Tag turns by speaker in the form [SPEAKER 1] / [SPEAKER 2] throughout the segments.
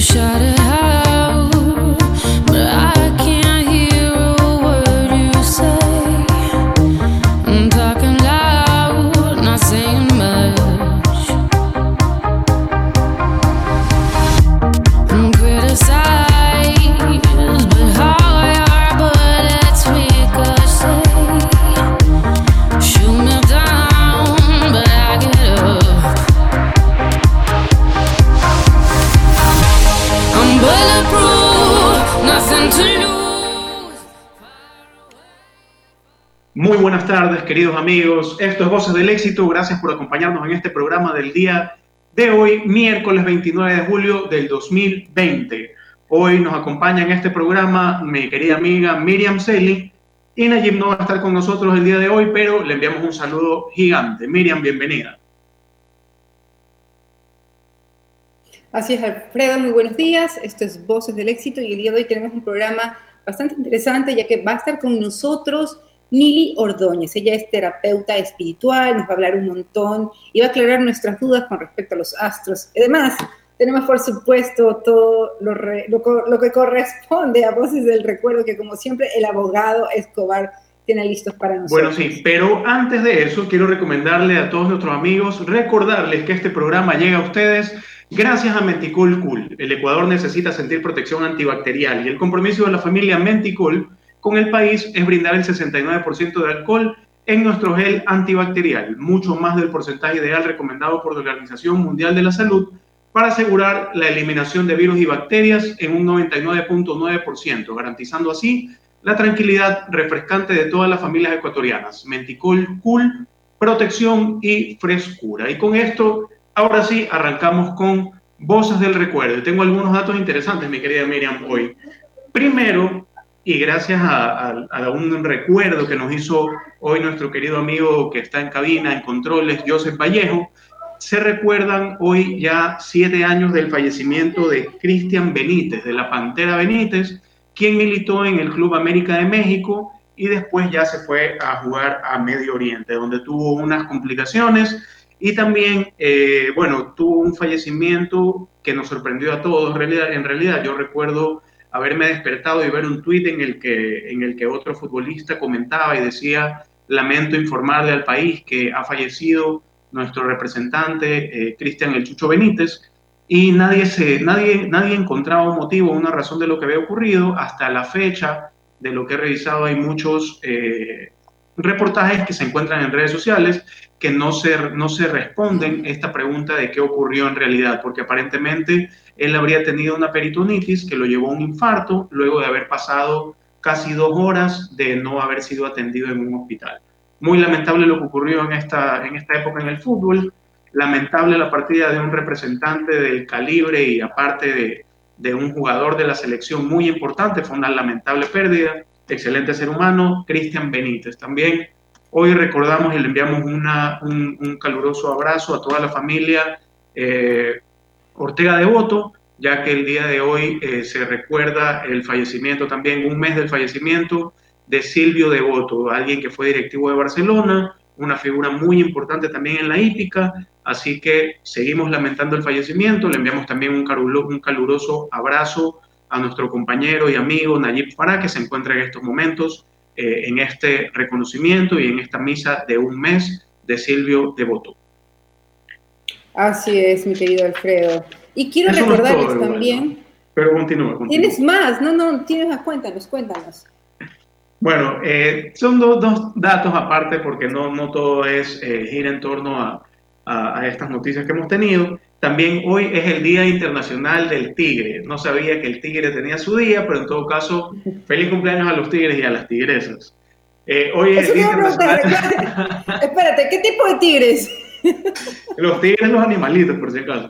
[SPEAKER 1] Shattered. Amigos. Esto es Voces del Éxito. Gracias por acompañarnos en este programa del día de hoy, miércoles 29 de julio del 2020. Hoy nos acompaña en este programa mi querida amiga Miriam Celi. Y Najib no va a estar con nosotros el día de hoy, pero le enviamos un saludo gigante. Miriam, bienvenida.
[SPEAKER 2] Así es, Alfredo, muy buenos días. Esto es Voces del Éxito y el día de hoy tenemos un programa bastante interesante ya que va a estar con nosotros Nili Ordóñez. Ella es terapeuta espiritual, nos va a hablar un montón y va a aclarar nuestras dudas con respecto a los astros. Además, tenemos por supuesto todo lo, lo, que corresponde a Voces del Recuerdo, que como siempre el abogado Escobar tiene listos para nosotros.
[SPEAKER 1] Bueno, sí, pero antes de eso quiero recomendarle a todos nuestros amigos, recordarles que este programa llega a ustedes gracias a Menticol Cool. El Ecuador necesita sentir protección antibacterial y el compromiso de la familia Menticol con el país es brindar el 69% de alcohol en nuestro gel antibacterial, mucho más del porcentaje ideal recomendado por la Organización Mundial de la Salud para asegurar la eliminación de virus y bacterias en un 99.9%, garantizando así la tranquilidad refrescante de todas las familias ecuatorianas. Menticol Cool, protección y frescura. Y con esto, ahora sí, arrancamos con Voces del Recuerdo. Tengo algunos datos interesantes, mi querida Miriam, hoy. Primero, y gracias a, un recuerdo que nos hizo hoy nuestro querido amigo que está en cabina, en controles, Joseph Vallejo, se recuerdan hoy ya siete años del fallecimiento de Cristian Benítez, de la Pantera Benítez, quien militó en el Club América de México y después ya se fue a jugar a Medio Oriente, donde tuvo unas complicaciones y también, eh, bueno, tuvo un fallecimiento que nos sorprendió a todos. En realidad, en realidad yo recuerdo haberme despertado y ver un tuit en el que, en el que otro futbolista comentaba y decía, lamento informarle al país que ha fallecido nuestro representante, eh, Cristian El Chucho Benítez, y nadie, se, nadie, nadie encontraba un motivo, una razón de lo que había ocurrido. Hasta la fecha de lo que he revisado hay muchos eh, reportajes que se encuentran en redes sociales que no se, no se responden esta pregunta de qué ocurrió en realidad, porque aparentemente él habría tenido una peritonitis que lo llevó a un infarto luego de haber pasado casi dos horas de no haber sido atendido en un hospital. Muy lamentable lo que ocurrió en esta, en esta época en el fútbol, lamentable la partida de un representante del calibre y aparte de, de un jugador de la selección muy importante, fue una lamentable pérdida, excelente ser humano, Cristian Benítez. También hoy recordamos y le enviamos una, un, caluroso abrazo a toda la familia. Eh, Ortega de Voto, ya que el día de hoy eh, se recuerda el fallecimiento también, un mes del fallecimiento de Silvio de Voto, alguien que fue directivo de Barcelona, una figura muy importante también en la hípica, así que seguimos lamentando el fallecimiento, le enviamos también un, un caluroso abrazo a nuestro compañero y amigo Nayib Farah, que se encuentra en estos momentos eh, en este reconocimiento y en esta misa de un mes de Silvio de Voto.
[SPEAKER 2] Así es, mi querido Alfredo. Y quiero recordarles también.
[SPEAKER 1] Pero continúa,
[SPEAKER 2] Tienes más, no, no, tienes más, cuéntanos, cuéntanos.
[SPEAKER 1] Bueno, eh, son dos, datos aparte porque no, no todo es eh, gira en torno a, a, estas noticias que hemos tenido. También hoy es el Día Internacional del Tigre. No sabía que el tigre tenía su día, pero en todo caso, feliz cumpleaños a los tigres y a las tigresas.
[SPEAKER 2] Eh, hoy es el Día Internacional... Espérate, ¿qué tipo de tigres?
[SPEAKER 1] Los tigres, los animalitos, por si acaso.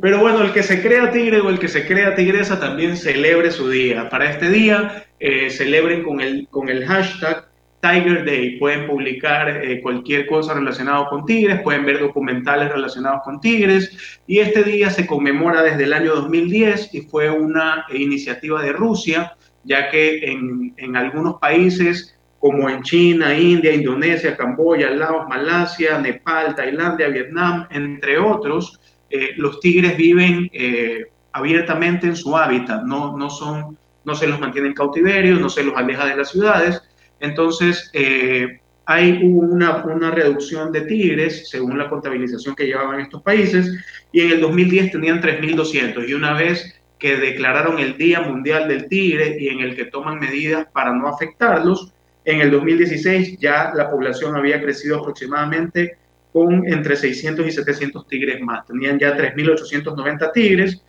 [SPEAKER 1] Pero bueno, el que se crea tigre o el que se crea tigresa también celebre su día. Para este día, eh, celebren con el, con el hashtag Tiger Day. Pueden publicar eh, cualquier cosa relacionada con tigres, pueden ver documentales relacionados con tigres. Y este día se conmemora desde el año 2010 y fue una iniciativa de Rusia, ya que en, en algunos países como en China, India, Indonesia, Camboya, Laos, Malasia, Nepal, Tailandia, Vietnam, entre otros, eh, los tigres viven eh, abiertamente en su hábitat, no, no, son, no se los mantiene en cautiverio, no se los aleja de las ciudades. Entonces, eh, hay una, una, reducción de tigres según la contabilización que llevaban estos países y en el 2010 tenían 3.200 y una vez que declararon el Día Mundial del Tigre y en el que toman medidas para no afectarlos, en el 2016 ya la población había crecido aproximadamente con entre 600 y 700 tigres más. Tenían ya 3.890 tigres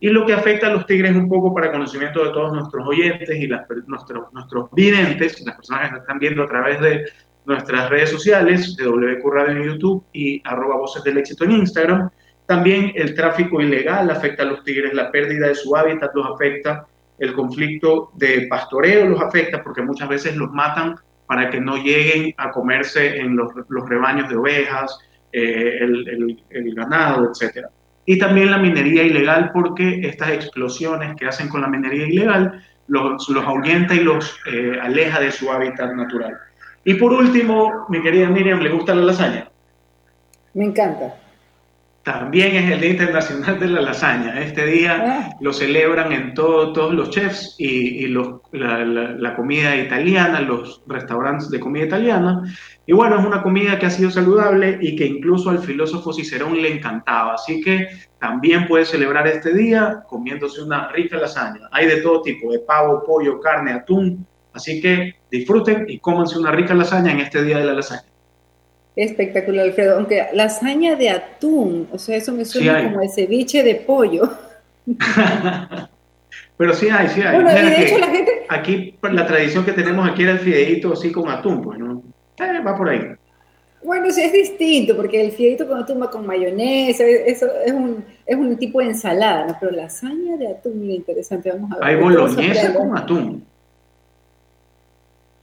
[SPEAKER 1] y lo que afecta a los tigres un poco para conocimiento de todos nuestros oyentes y nuestros, nuestros videntes, las personas que nos están viendo a través de nuestras redes sociales, de WQ Radio en YouTube y arroba voces del éxito en Instagram. También el tráfico ilegal afecta a los tigres, la pérdida de su hábitat los afecta, el conflicto de pastoreo los afecta porque muchas veces los matan para que no lleguen a comerse en los, los rebaños de ovejas, eh, el, el, ganado, etc. Y también la minería ilegal porque estas explosiones que hacen con la minería ilegal los, los ahuyenta y los eh, aleja de su hábitat natural. Y por último, mi querida Miriam, ¿le gusta la lasaña?
[SPEAKER 2] Me encanta.
[SPEAKER 1] También es el Día Internacional de la Lasaña. Este día ah. lo celebran en todo, todos los chefs y, los, la, comida italiana, los restaurantes de comida italiana. Y bueno, es una comida que ha sido saludable y que incluso al filósofo Cicerón le encantaba. Así que también puede celebrar este día comiéndose una rica lasaña. Hay de todo tipo, de pavo, pollo, carne, atún, Así que disfruten y cómanse una rica lasaña en este día de la lasaña.
[SPEAKER 2] Espectacular, Alfredo. Aunque lasaña de atún, o sea, eso me suena como el ceviche de pollo.
[SPEAKER 1] Pero sí hay, sí hay. Bueno, de hecho, la gente... Aquí, la tradición que tenemos aquí era el fideito así con atún, pues, ¿no? Eh, va por ahí.
[SPEAKER 2] Bueno, sí, es distinto, porque el fideito con atún va con mayonesa, eso es un, es un tipo de ensalada, ¿no? Pero lasaña de atún, interesante, vamos a ver.
[SPEAKER 1] Hay boloñesa con atún.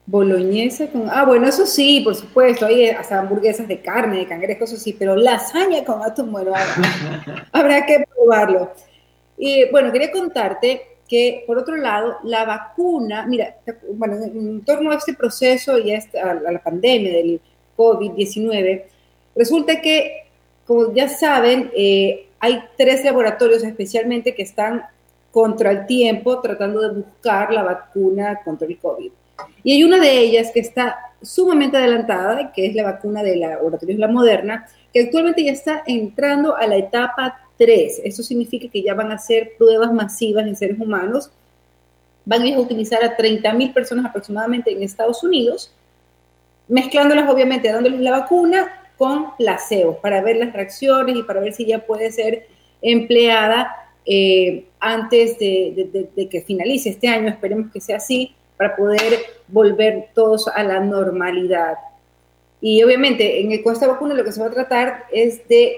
[SPEAKER 2] Boloñesa con. Ah, bueno, eso sí, por supuesto. Hay hasta hamburguesas de carne, de cangrejo, eso sí, pero lasaña con atún, bueno, habrá que probarlo. Y bueno, quería contarte que, por otro lado, la vacuna, mira, bueno, en torno a este proceso y a, la pandemia del COVID-19, resulta que, como ya saben, eh, hay tres laboratorios especialmente que están contra el tiempo tratando de buscar la vacuna contra el COVID. Y hay una de ellas que está sumamente adelantada, que es la vacuna de la laboratorio La Moderna, que actualmente ya está entrando a la etapa 3. Eso significa que ya van a hacer pruebas masivas en seres humanos. Van a utilizar a 30.000 personas aproximadamente en Estados Unidos, mezclándolas obviamente, dándoles la vacuna con placebo para ver las reacciones y para ver si ya puede ser empleada eh, antes de, de que finalice este año. Esperemos que sea así para poder volver todos a la normalidad. Y obviamente en el, con vacuna lo que se va a tratar es de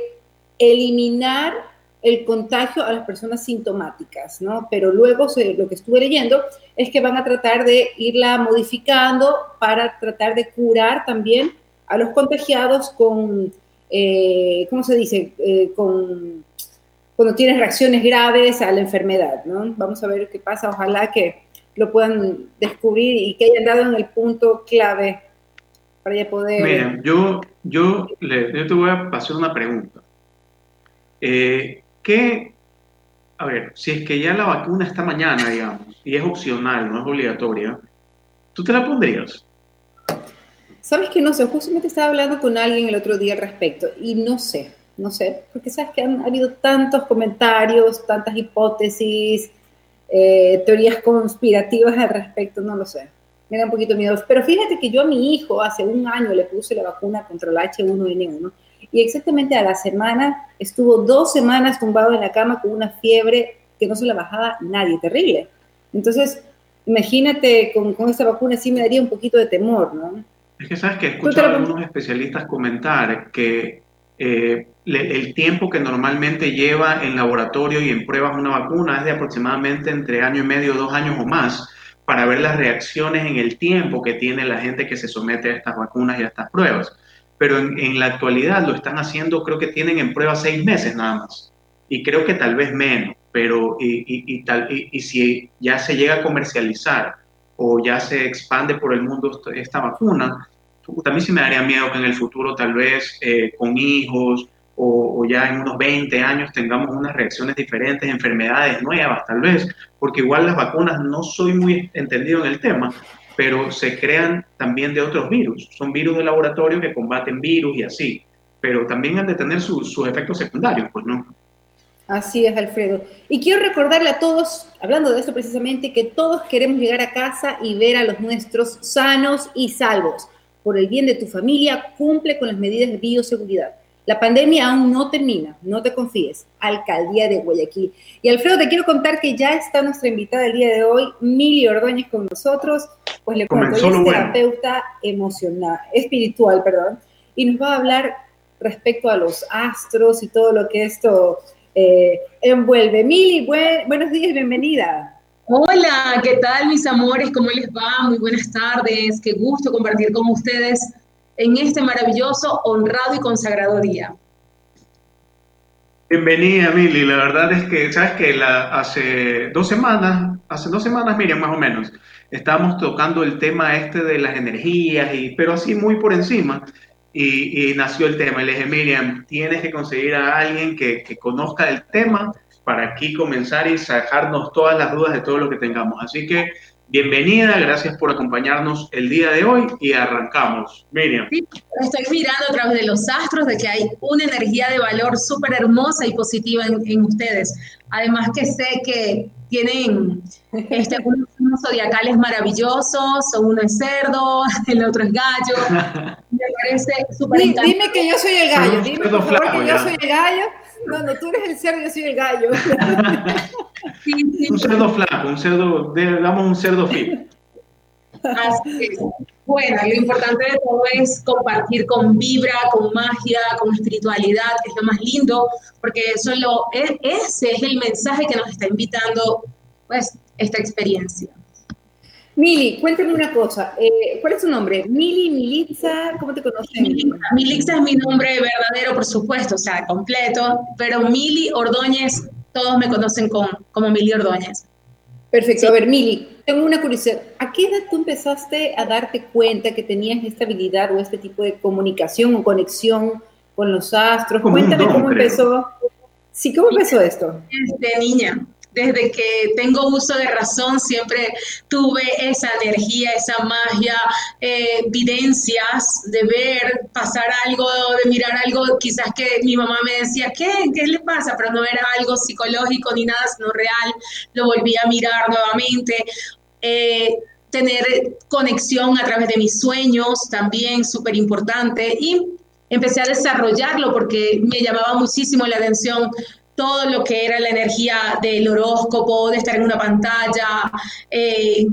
[SPEAKER 2] eliminar el contagio a las personas sintomáticas, ¿no? Pero luego lo que estuve leyendo es que van a tratar de irla modificando para tratar de curar también a los contagiados con, eh, ¿cómo se dice? Eh, con, cuando tienen reacciones graves a la enfermedad, ¿no? Vamos a ver qué pasa, ojalá que lo puedan descubrir y que hayan dado en el punto clave para ya poder...
[SPEAKER 1] Miren, yo, yo, le, te voy a pasar una pregunta. Eh, ¿Qué, a ver, si es que ya la vacuna está mañana, digamos, y es opcional, no es obligatoria, ¿tú te la pondrías?
[SPEAKER 2] Sabes que no sé, justamente estaba hablando con alguien el otro día al respecto y no sé, no sé, porque sabes que han habido tantos comentarios, tantas hipótesis, eh, teorías conspirativas al respecto, no lo sé. Me da un poquito miedo. Pero fíjate que yo a mi hijo hace un año le puse la vacuna contra el H1N1 y exactamente a la semana estuvo dos semanas tumbado en la cama con una fiebre que no se la bajaba nadie, terrible. Entonces, imagínate, con, con esta vacuna sí me daría un poquito de temor, ¿no?
[SPEAKER 1] Es que sabes que he escuchado a algunos especialistas comentar que eh, el tiempo que normalmente lleva en laboratorio y en pruebas una vacuna es de aproximadamente entre año y medio, dos años o más, para ver las reacciones en el tiempo que tiene la gente que se somete a estas vacunas y a estas pruebas. Pero en, la actualidad lo están haciendo, creo que tienen en prueba seis meses nada más. Y creo que tal vez menos, pero y, tal, y si ya se llega a comercializar o ya se expande por el mundo esta vacuna, también sí me daría miedo que en el futuro tal vez eh, con hijos o, ya en unos 20 años tengamos unas reacciones diferentes, enfermedades nuevas tal vez, porque igual las vacunas no soy muy entendido en el tema, pero se crean también de otros virus. Son virus de laboratorio que combaten virus y así, pero también han de tener sus efectos secundarios, pues no.
[SPEAKER 2] Así es, Alfredo. Y quiero recordarle a todos, hablando de esto precisamente, que todos queremos llegar a casa y ver a los nuestros sanos y salvos. Por el bien de tu familia, cumple con las medidas de bioseguridad. La pandemia aún no termina, no te confíes. Alcaldía de Guayaquil. Y Alfredo, te quiero contar que ya está nuestra invitada el día de hoy, Mili Ordóñez, con nosotros. Pues le cuento, ella es terapeuta emocional, espiritual, perdón, y nos va a hablar respecto a los astros y todo lo que esto eh, envuelve. Mili, buenos días, bienvenida.
[SPEAKER 3] Hola, ¿qué tal mis amores? ¿Cómo les va? Muy buenas tardes. Qué gusto compartir con ustedes en este maravilloso, honrado y consagrado día.
[SPEAKER 1] Bienvenida, Mili. La verdad es que, sabes que hace dos semanas, hace dos semanas, Miriam, más o menos, estábamos tocando el tema este de las energías, y, pero así muy por encima, y, nació el tema. Le dije, Miriam, tienes que conseguir a alguien que, que conozca el tema para aquí comenzar y sacarnos todas las dudas de todo lo que tengamos. Así que Bienvenida, gracias por acompañarnos el día de hoy y arrancamos. Miriam.
[SPEAKER 3] Sí, estoy mirando a través de los astros de que hay una energía de valor súper hermosa y positiva en, ustedes. Además que sé que tienen este, unos, zodiacales maravillosos, uno es cerdo, el otro es gallo. Me parece súper
[SPEAKER 2] Dime que yo soy el gallo, dime por favor que yo soy el gallo. No, no, tú eres el cerdo, yo soy el gallo.
[SPEAKER 1] Un cerdo flaco, un cerdo, digamos un cerdo fit.
[SPEAKER 3] Así es. Bueno, lo importante de todo es compartir con vibra, con magia, con espiritualidad, que es lo más lindo, porque eso lo, ese es el mensaje que nos está invitando pues, esta experiencia.
[SPEAKER 2] Mili, cuéntame una cosa. Eh, ¿Cuál es tu nombre? Mili, Militza, ¿cómo te conocen?
[SPEAKER 3] Militza es mi nombre verdadero, por supuesto, o sea, completo, pero Mili Ordóñez todos me conocen con, como Mili Ordóñez.
[SPEAKER 2] Perfecto. A ver, Mili, tengo una curiosidad. ¿A qué edad tú empezaste a darte cuenta que tenías esta habilidad o este tipo de comunicación o conexión con los astros? Cuéntame cómo empezó. Sí, ¿cómo empezó esto?
[SPEAKER 3] Desde niña desde que tengo uso de razón siempre tuve esa energía, esa magia, eh, evidencias de ver pasar algo, de mirar algo, quizás que mi mamá me decía, ¿qué? ¿Qué le pasa? Pero no era algo psicológico ni nada, sino real, lo volví a mirar nuevamente. Eh, tener conexión a través de mis sueños también súper importante y empecé a desarrollarlo porque me llamaba muchísimo la atención todo lo que era la energía del horóscopo, de estar en una pantalla, eh,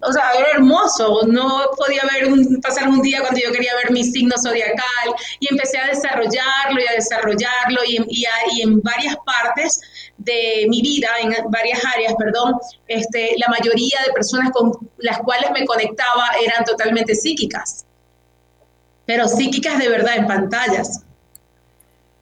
[SPEAKER 3] o sea, era hermoso, no podía ver pasar un día cuando yo quería ver mi signo zodiacal y empecé a desarrollarlo y a desarrollarlo y, y, en varias partes de mi vida, en varias áreas, perdón, este, la mayoría de personas con las cuales me conectaba eran totalmente psíquicas, pero psíquicas de verdad en pantallas.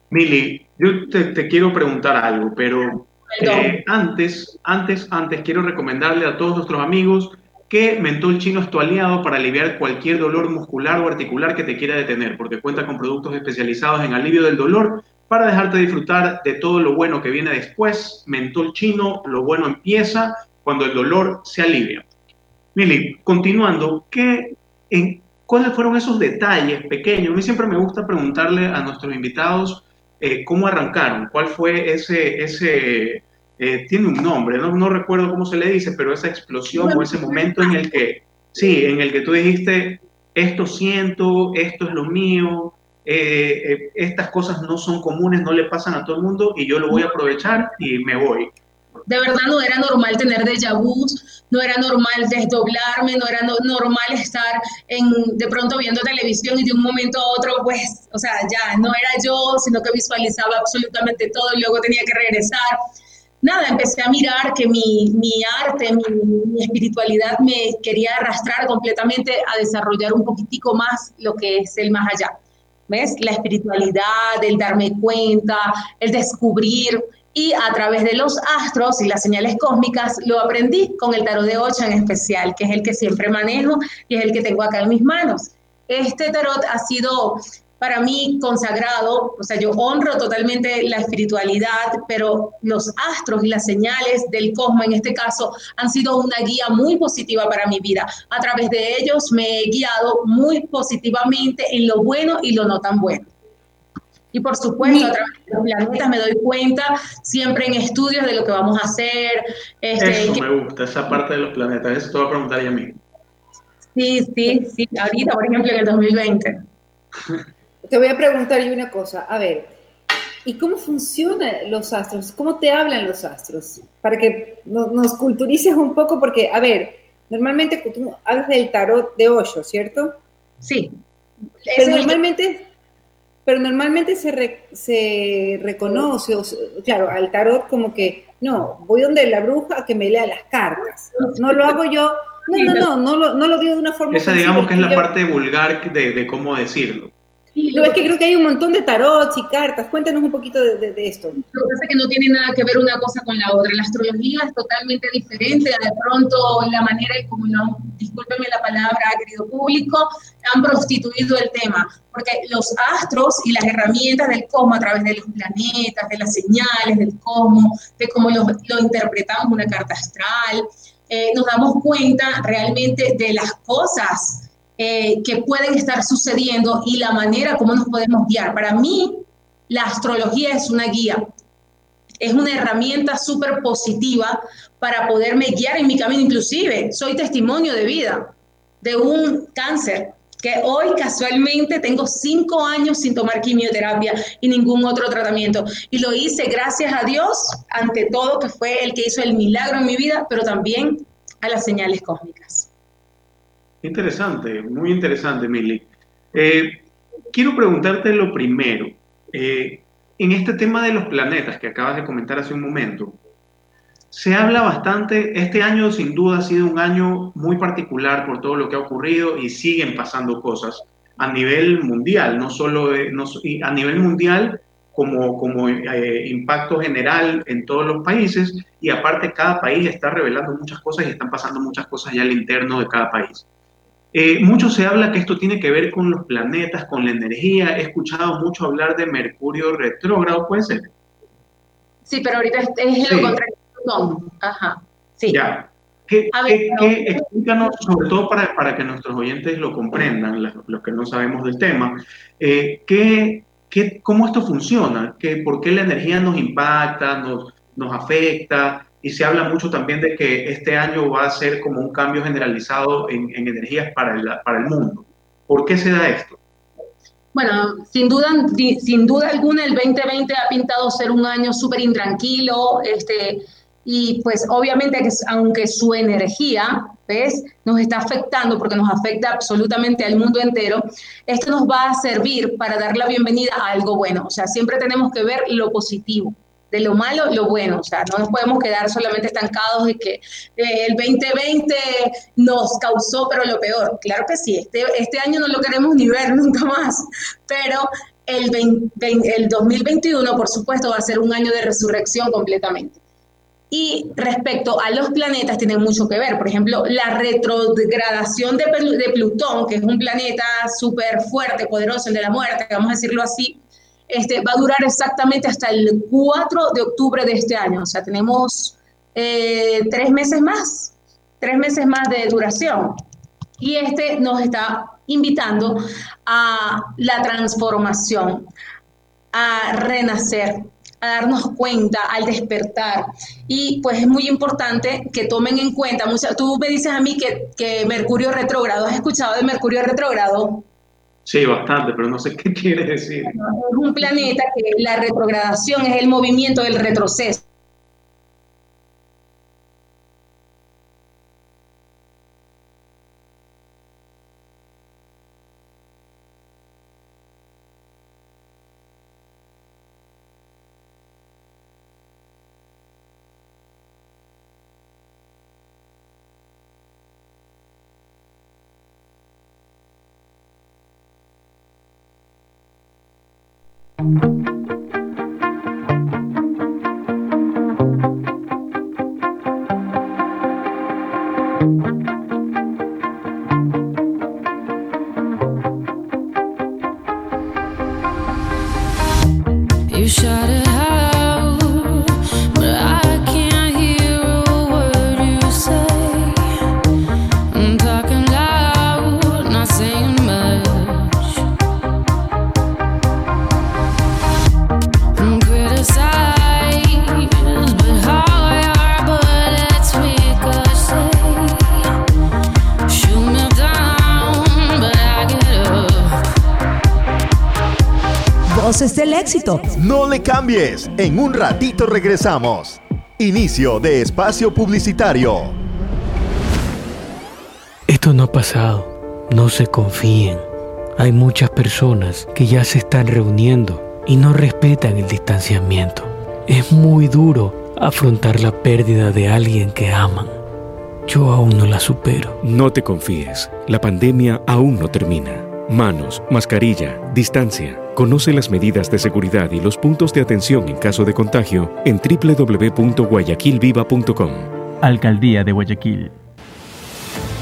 [SPEAKER 1] Mili, yo te, quiero preguntar algo, pero eh, antes, antes, antes quiero recomendarle a todos nuestros amigos que Mentol Chino es tu aliado para aliviar cualquier dolor muscular o articular que te quiera detener, porque cuenta con productos especializados en alivio del dolor para dejarte disfrutar de todo lo bueno que viene después. Mentol Chino, lo bueno empieza cuando el dolor se alivia. Mili, continuando, ¿qué, en, ¿cuáles fueron esos detalles pequeños? A mí siempre me gusta preguntarle a nuestros invitados eh, cómo arrancaron, cuál fue ese, ese eh, tiene un nombre, ¿no? no recuerdo cómo se le dice, pero esa explosión o ese momento en el que, sí, en el que tú dijiste, esto siento, esto es lo mío, eh, estas cosas no son comunes, no le pasan a todo el mundo y yo lo voy a aprovechar y me voy
[SPEAKER 3] de verdad no era normal tener déjà vu, no era normal desdoblarme, no era normal estar en, de pronto viendo televisión y de un momento a otro, pues, o sea, ya no era yo, sino que visualizaba absolutamente todo y luego tenía que regresar. Nada, empecé a mirar que mi, mi arte, mi, mi, espiritualidad me quería arrastrar completamente a desarrollar un poquitico más lo que es el más allá. ¿Ves? La espiritualidad, el darme cuenta, el descubrir, y a través de los astros y las señales cósmicas lo aprendí con el tarot de 8 en especial, que es el que siempre manejo y es el que tengo acá en mis manos. Este tarot ha sido para mí consagrado, o sea, yo honro totalmente la espiritualidad, pero los astros y las señales del cosmos en este caso han sido una guía muy positiva para mi vida. A través de ellos me he guiado muy positivamente en lo bueno y lo no tan bueno. Y por supuesto, a través de los planetas me doy cuenta siempre en estudios de lo que vamos a hacer.
[SPEAKER 1] Este, Eso me gusta, esa parte de los planetas. Eso te voy a preguntar ya a mí.
[SPEAKER 3] Sí, sí, sí. Ahorita, por ejemplo, en el 2020.
[SPEAKER 2] Te voy a preguntar yo una cosa. A ver, ¿y cómo funcionan los astros? ¿Cómo te hablan los astros? Para que nos culturices un poco, porque, a ver, normalmente tú hablas del tarot de Osho, ¿cierto?
[SPEAKER 3] Sí.
[SPEAKER 2] Pero normalmente, pero normalmente se, se reconoce, claro, al tarot como que, no, voy donde la bruja a que me lea las cartas. No lo hago yo no, no, no, no lo, no lo digo de una forma.
[SPEAKER 1] Esa, digamos que es la parte vulgar de, de cómo decirlo.
[SPEAKER 2] No, es que creo que hay un montón de tarots y cartas. Cuéntanos un poquito de, de, esto.
[SPEAKER 3] Lo que pasa es que no tiene nada que ver una cosa con la otra. La astrología es totalmente diferente. De pronto, la manera y como no, discúlpeme la palabra, querido público, han prostituido el tema. Porque los astros y las herramientas del cosmos a través de los planetas, de las señales del cosmos, de cómo lo, lo interpretamos una carta astral, eh, nos damos cuenta realmente de las cosas eh, que pueden estar sucediendo y la manera como nos podemos guiar. Para mí, la astrología es una guía, es una herramienta súper positiva para poderme guiar en mi camino. Inclusive, soy testimonio de vida de un cáncer que hoy casualmente tengo cinco años sin tomar quimioterapia y ningún otro tratamiento. Y lo hice gracias a Dios, ante todo, que fue el que hizo el milagro en mi vida, pero también a las señales cósmicas.
[SPEAKER 1] Interesante, muy interesante, Mili. Eh, quiero preguntarte lo primero. Eh, en este tema de los planetas que acabas de comentar hace un momento, se habla bastante, este año sin duda ha sido un año muy particular por todo lo que ha ocurrido y siguen pasando cosas a nivel mundial, no solo a nivel mundial como, eh, impacto general en todos los países y aparte cada país está revelando muchas cosas y están pasando muchas cosas ya al interno de cada país. Eh, mucho se habla que esto tiene que ver con los planetas, con la energía. He escuchado mucho hablar de Mercurio retrógrado, ¿puede ser?
[SPEAKER 3] Sí, pero ahorita es, lo contrario. Ajá, sí.
[SPEAKER 1] Ya. ¿Qué, explícanos, sobre todo para, para, que nuestros oyentes lo comprendan, los, que no sabemos del tema, eh, ¿qué, ¿qué, ¿cómo esto funciona? ¿Qué, ¿Por qué la energía nos impacta, nos, nos afecta? Y se habla mucho también de que este año va a ser como un cambio generalizado en, en energías para el, para el mundo. ¿Por qué se da esto?
[SPEAKER 3] Bueno, sin duda, sin duda alguna, el 2020 ha pintado ser un año súper intranquilo, este, y pues obviamente que aunque su energía, ¿ves? Nos está afectando porque nos afecta absolutamente al mundo entero, esto nos va a servir para dar la bienvenida a algo bueno. O sea, siempre tenemos que ver lo positivo de lo malo, lo bueno. O sea, no nos podemos quedar solamente estancados de que eh, el 2020 nos causó, pero lo peor. Claro que sí, este, este año no lo queremos ni ver nunca más, pero el, el 2021, por supuesto, va a ser un año de resurrección completamente. Y respecto a los planetas, tienen mucho que ver. Por ejemplo, la retrogradación de, de Plutón, que es un planeta súper fuerte, poderoso, el de la muerte, vamos a decirlo así, este, va a durar exactamente hasta el 4 de octubre de este año. O sea, tenemos eh, tres meses más, tres meses más de duración. Y este nos está invitando a la transformación, a renacer, a darnos cuenta, al despertar. Y pues es muy importante que tomen en cuenta, tú me dices a mí que, que Mercurio retrógrado, ¿has escuchado de Mercurio retrógrado?
[SPEAKER 1] Sí, bastante, pero no sé qué quiere decir.
[SPEAKER 3] Es un planeta que la retrogradación es el movimiento del retroceso.
[SPEAKER 4] No le cambies. En un ratito regresamos. Inicio de espacio publicitario.
[SPEAKER 5] Esto no ha pasado. No se confíen. Hay muchas personas que ya se están reuniendo y no respetan el distanciamiento. Es muy duro afrontar la pérdida de alguien que aman. Yo aún no la supero.
[SPEAKER 6] No te confíes. La pandemia aún no termina. Manos, mascarilla, distancia. Conoce las medidas de seguridad y los puntos de atención en caso de contagio en www.guayaquilviva.com.
[SPEAKER 7] Alcaldía de Guayaquil.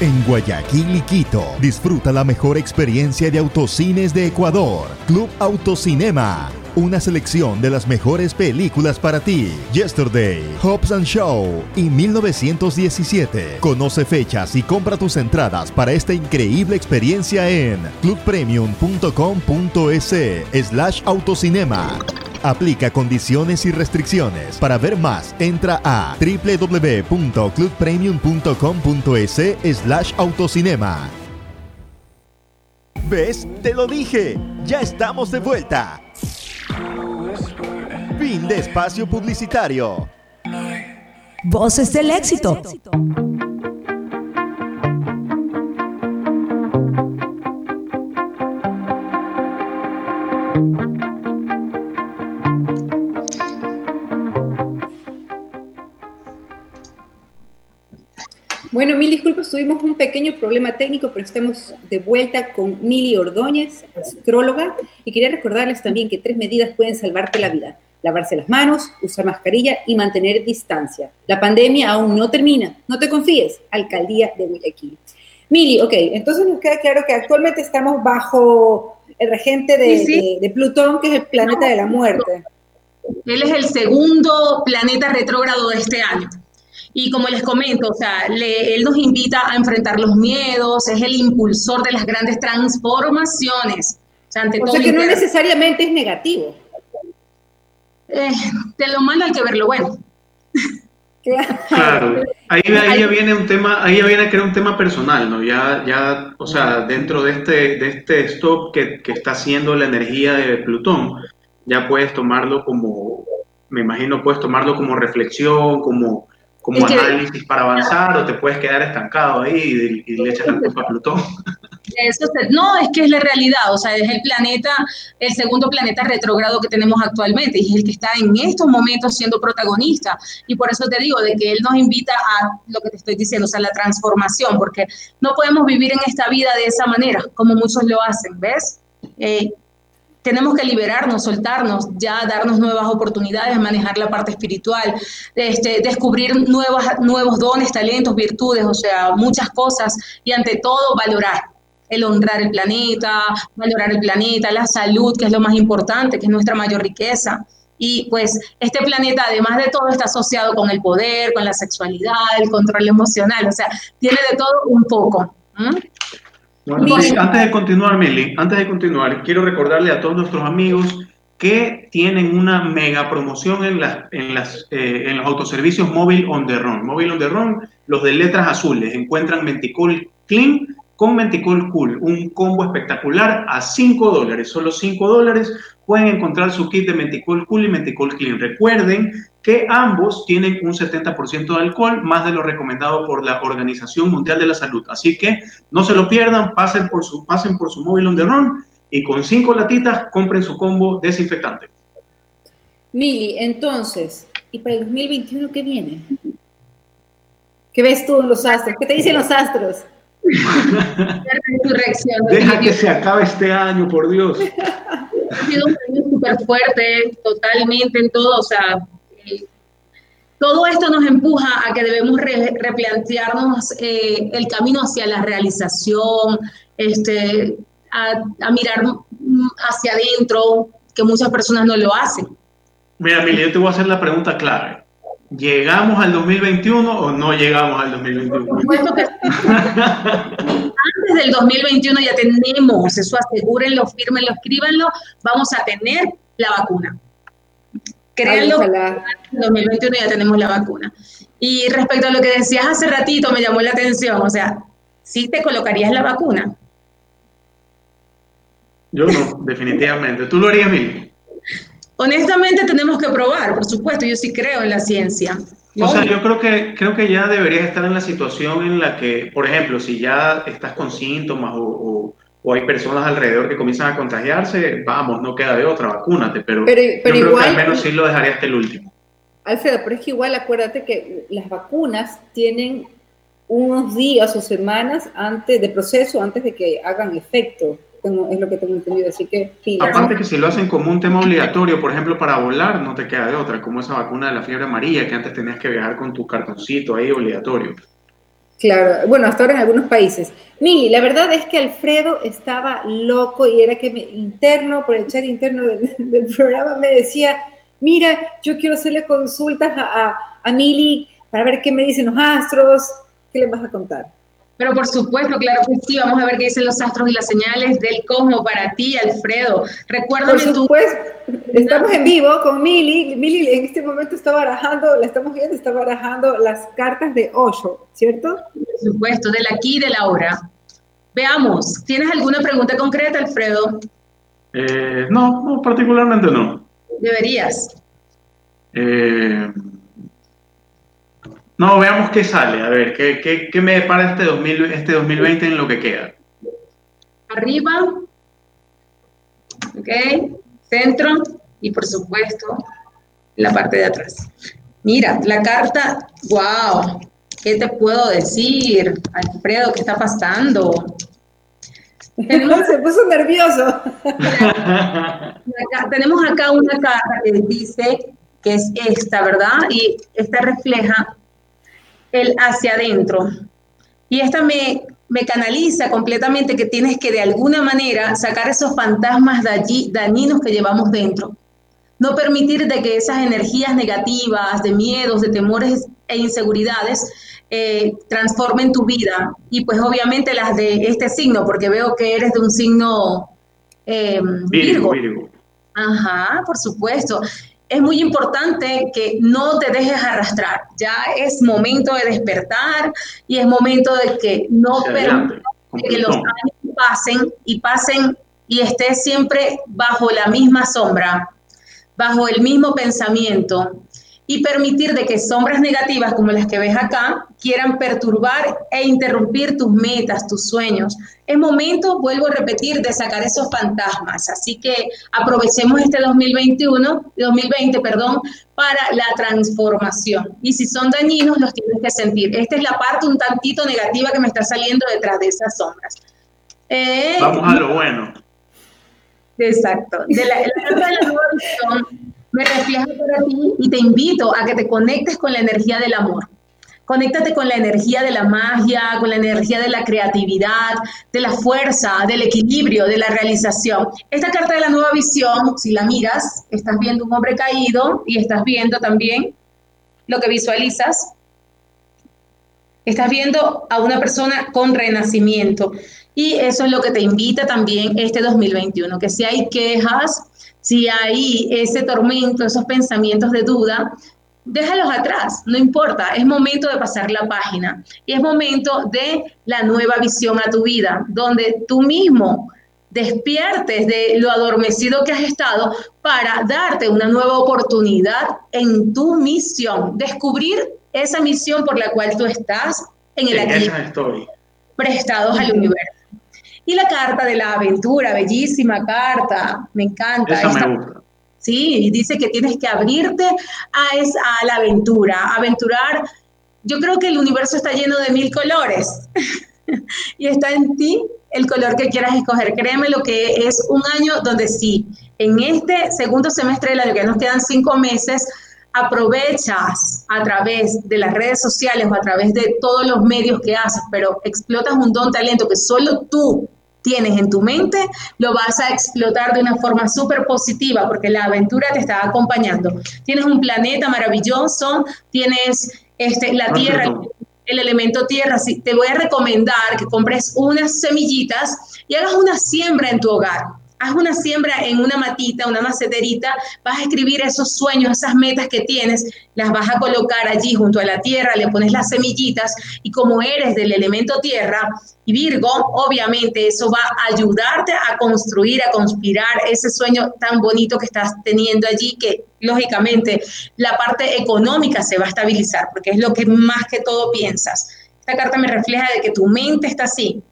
[SPEAKER 4] En Guayaquil y Quito, disfruta la mejor experiencia de autocines de Ecuador. Club Autocinema una selección de las mejores películas para ti. Yesterday, Hobbs and Show y 1917. Conoce fechas y compra tus entradas para esta increíble experiencia en clubpremium.com.es slash autocinema. Aplica condiciones y restricciones. Para ver más, entra a www.clubpremium.com.es slash autocinema. ¿Ves? Te lo dije. Ya estamos de vuelta. Fin de espacio publicitario.
[SPEAKER 8] Voces del éxito.
[SPEAKER 2] Bueno, mil disculpas, tuvimos un pequeño problema técnico, pero estamos de vuelta con Mili Ordóñez, astróloga, y quería recordarles también que tres medidas pueden salvarte la vida. Lavarse las manos, usar mascarilla y mantener distancia. La pandemia aún no termina. No te confíes. Alcaldía de Guayaquil. Mili, ok, entonces nos queda claro que actualmente estamos bajo el regente de, de Plutón, que es el planeta de la muerte.
[SPEAKER 3] Él es el segundo planeta retrógrado de este año. Y como les comento, o sea, él nos invita a enfrentar los miedos, es el impulsor de las grandes transformaciones.
[SPEAKER 2] O sea, ante o sea que no necesariamente es negativo.
[SPEAKER 3] Eh, de lo malo hay que ver lo bueno.
[SPEAKER 1] Claro, ahí, ahí viene un tema, ahí viene a crear un tema personal, ¿no? Ya, ya, o sea, dentro de este, de este stop que, que está haciendo la energía de Plutón, ya puedes tomarlo como, me imagino, puedes tomarlo como reflexión, como como análisis para avanzar o te puedes quedar estancado ahí y, le echas la culpa a Plutón.
[SPEAKER 3] Eso no, es que es la realidad, o sea, es el planeta, el segundo planeta retrógrado que tenemos actualmente y es el que está en estos momentos siendo protagonista. Y por eso te digo, de que él nos invita a lo que te estoy diciendo, o sea, la transformación, porque no podemos vivir en esta vida de esa manera, como muchos lo hacen, ¿ves? Eh, tenemos que liberarnos, soltarnos, ya darnos nuevas oportunidades, manejar la parte espiritual, este, descubrir nuevas, nuevos dones, talentos, virtudes, o sea, muchas cosas y ante todo valorar, el honrar el planeta, valorar el planeta, la salud, que es lo más importante, que es nuestra mayor riqueza. Y pues este planeta, además de todo, está asociado con el poder, con la sexualidad, el control emocional, o sea, tiene de todo un poco
[SPEAKER 1] antes de continuar, Meli, antes de continuar, quiero recordarle a todos nuestros amigos que tienen una mega promoción en, las, en, las, eh, en los autoservicios móvil on the run. Móvil on the run, los de letras azules, encuentran Menticol Clean con Menticol Cool, un combo espectacular a 5 dólares, solo 5 dólares. Pueden encontrar su kit de Menticol Cool y Menticol Clean. Recuerden que ambos tienen un 70% de alcohol, más de lo recomendado por la Organización Mundial de la Salud. Así que no se lo pierdan, pasen por su, por su móvil on the run y con cinco latitas compren su combo desinfectante.
[SPEAKER 2] Mili, entonces, ¿y para el 2021 qué viene? ¿Qué ves tú en los astros? ¿Qué te dicen los astros?
[SPEAKER 1] Deja que se acabe este año, por Dios.
[SPEAKER 3] Ha sido un año súper fuerte, totalmente en todo, o sea, todo esto nos empuja a que debemos replantearnos eh, el camino hacia la realización, este, a, mirar hacia adentro, que muchas personas no lo hacen.
[SPEAKER 1] Mira, Mili, yo te voy a hacer la pregunta clave. ¿Llegamos al 2021 o no llegamos al 2021?
[SPEAKER 3] Antes del 2021 ya tenemos, eso asegúrenlo, fírmenlo, escríbanlo, vamos a tener la vacuna. Créanlo, en el 2021 ya tenemos la vacuna. Y respecto a lo que decías hace ratito, me llamó la atención, o sea, ¿sí te colocarías la vacuna?
[SPEAKER 1] Yo no, definitivamente. ¿Tú lo harías, Mili?
[SPEAKER 3] Honestamente tenemos que probar, por supuesto, yo sí creo en la ciencia.
[SPEAKER 1] O sea, yo creo que, creo que ya deberías estar en la situación en la que, por ejemplo, si ya estás con síntomas o, hay personas alrededor que comienzan a contagiarse, vamos, no queda de otra, vacúnate, pero,
[SPEAKER 2] pero,
[SPEAKER 1] yo
[SPEAKER 2] igual,
[SPEAKER 1] creo que al menos sí lo dejaría hasta el último.
[SPEAKER 2] Alfredo, pero es que igual acuérdate que las vacunas tienen unos días o semanas antes de proceso, antes de que hagan efecto es lo que tengo entendido, así que
[SPEAKER 1] Aparte que si lo hacen como un tema obligatorio, por ejemplo, para volar, no te queda de otra, como esa vacuna de la fiebre amarilla que antes tenías que viajar con tu cartoncito ahí obligatorio.
[SPEAKER 2] Claro, bueno, hasta ahora en algunos países. Mili, la verdad es que Alfredo estaba loco y era que me, interno, por el chat interno del, programa, me decía, mira, yo quiero hacerle consultas a, a, a Mili para ver qué me dicen los astros, ¿qué le vas a contar?
[SPEAKER 3] Pero por supuesto, claro que sí, vamos a ver qué dicen los astros y las señales del cosmos para ti, Alfredo. Recuérdame
[SPEAKER 2] por supuesto, estamos en vivo con Mili. Mili en este momento está barajando, la estamos viendo, está barajando las cartas de Osho, ¿cierto?
[SPEAKER 3] Por supuesto, del aquí y de la hora. Veamos, ¿tienes alguna pregunta concreta, Alfredo?
[SPEAKER 1] Eh, no, no, particularmente no.
[SPEAKER 3] Deberías.
[SPEAKER 1] Eh, no, veamos qué sale. A ver, ¿qué, qué, qué me depara este, 2000, este 2020 en lo que queda?
[SPEAKER 3] Arriba. Ok. Centro. Y por supuesto, la parte de atrás. Mira, la carta. ¡Wow! ¿Qué te puedo decir, Alfredo? ¿Qué está pasando?
[SPEAKER 2] Se puso nervioso.
[SPEAKER 3] tenemos acá una carta que dice que es esta, ¿verdad? Y esta refleja el hacia adentro. Y esta me, me canaliza completamente que tienes que de alguna manera sacar esos fantasmas de allí, dañinos que llevamos dentro. No permitir de que esas energías negativas, de miedos, de temores e inseguridades eh, transformen tu vida. Y pues obviamente las de este signo, porque veo que eres de un signo eh, Virgo. Virgo. Ajá, por supuesto es muy importante que no te dejes arrastrar. Ya es momento de despertar y es momento de que no permitas que los años pasen y pasen y estés siempre bajo la misma sombra, bajo el mismo pensamiento, y permitir de que sombras negativas como las que ves acá quieran perturbar e interrumpir tus metas, tus sueños. Es momento, vuelvo a repetir, de sacar esos fantasmas. Así que aprovechemos este 2021, 2020, perdón, para la transformación. Y si son dañinos, los tienes que sentir. Esta es la parte un tantito negativa que me está saliendo detrás de esas sombras.
[SPEAKER 1] Eh, Vamos a lo bueno.
[SPEAKER 3] Exacto. De la, de la visión me refleja para ti y te invito a que te conectes con la energía del amor. Conéctate con la energía de la magia, con la energía de la creatividad, de la fuerza, del equilibrio, de la realización. Esta carta de la nueva visión, si la miras, estás viendo un hombre caído y estás viendo también lo que visualizas. Estás viendo a una persona con renacimiento. Y eso es lo que te invita también este 2021, que si hay quejas, si hay ese tormento, esos pensamientos de duda, déjalos atrás, no importa, es momento de pasar la página y es momento de la nueva visión a tu vida, donde tú mismo despiertes de lo adormecido que has estado para darte una nueva oportunidad en tu misión, descubrir esa misión por la cual tú estás en el aquí, prestados al universo. Y la carta de la aventura, bellísima carta, me encanta.
[SPEAKER 1] Esa me gusta.
[SPEAKER 3] Sí, dice que tienes que abrirte a, esa, a la aventura, aventurar. Yo creo que el universo está lleno de mil colores y está en ti el color que quieras escoger. Créeme lo que es un año donde sí, en este segundo semestre del año, que nos quedan cinco meses, aprovechas a través de las redes sociales o a través de todos los medios que haces, pero explotas un don talento que solo tú tienes en tu mente, lo vas a explotar de una forma súper positiva porque la aventura te está acompañando. Tienes un planeta maravilloso, tienes este, la Tierra, el elemento tierra. te voy a recomendar que compres unas semillitas y hagas una siembra en tu hogar haz una siembra en una matita, una maceterita, vas a escribir esos sueños, esas metas que tienes, las vas a colocar allí junto a la tierra, le pones las semillitas y como eres del elemento tierra y Virgo, obviamente eso va a ayudarte a construir, a conspirar ese sueño tan bonito que estás teniendo allí, que lógicamente la parte económica se va a estabilizar, porque es lo que más que todo piensas. Esta carta me refleja de que tu mente está así.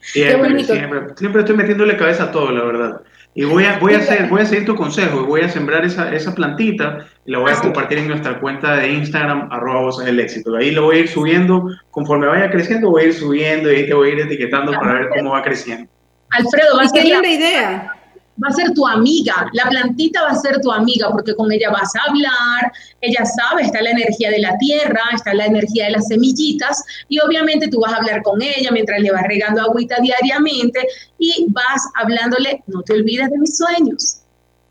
[SPEAKER 1] Siempre, siempre, siempre estoy metiéndole cabeza a todo, la verdad. Y voy a, voy a, hacer, voy a seguir tu consejo y voy a sembrar esa, esa plantita y la voy a compartir en nuestra cuenta de Instagram, arroba voces del éxito. Ahí lo voy a ir subiendo, conforme vaya creciendo, voy a ir subiendo y ahí te voy a ir etiquetando para ver cómo va creciendo.
[SPEAKER 3] Alfredo, va a
[SPEAKER 2] ser la idea
[SPEAKER 3] va a ser tu amiga, la plantita va a ser tu amiga porque con ella vas a hablar, ella sabe, está la energía de la tierra, está la energía de las semillitas y obviamente tú vas a hablar con ella mientras le vas regando agüita diariamente y vas hablándole, no te olvides de mis sueños.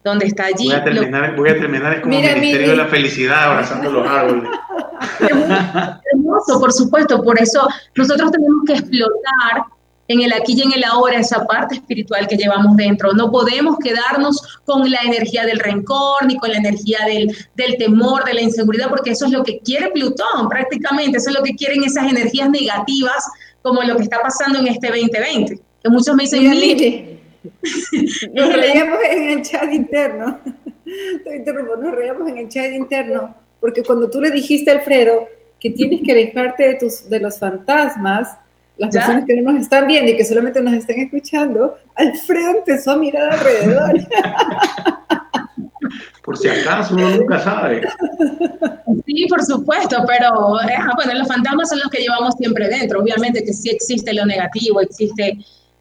[SPEAKER 3] Donde está allí.
[SPEAKER 1] Voy a terminar, voy a terminar como Ministerio de la Felicidad abrazando los árboles.
[SPEAKER 3] Hermoso, por supuesto, por eso nosotros tenemos que explotar en el aquí y en el ahora esa parte espiritual que llevamos dentro. No podemos quedarnos con la energía del rencor ni con la energía del, del, temor, de la inseguridad, porque eso es lo que quiere Plutón prácticamente, eso es lo que quieren esas energías negativas como lo que está pasando en este 2020. Que muchos me dicen,
[SPEAKER 2] mire, nos reíamos en el chat interno, nos reíamos en el chat interno, porque cuando tú le dijiste a Alfredo que tienes que alejarte de, tus, de los fantasmas, las personas que no nos están viendo y que solamente nos están escuchando, Alfredo empezó a mirar alrededor.
[SPEAKER 1] Por si acaso, uno nunca sabe.
[SPEAKER 3] Sí, por supuesto, pero eh, ah, bueno, los fantasmas son los que llevamos siempre dentro. Obviamente que sí existe lo negativo, existe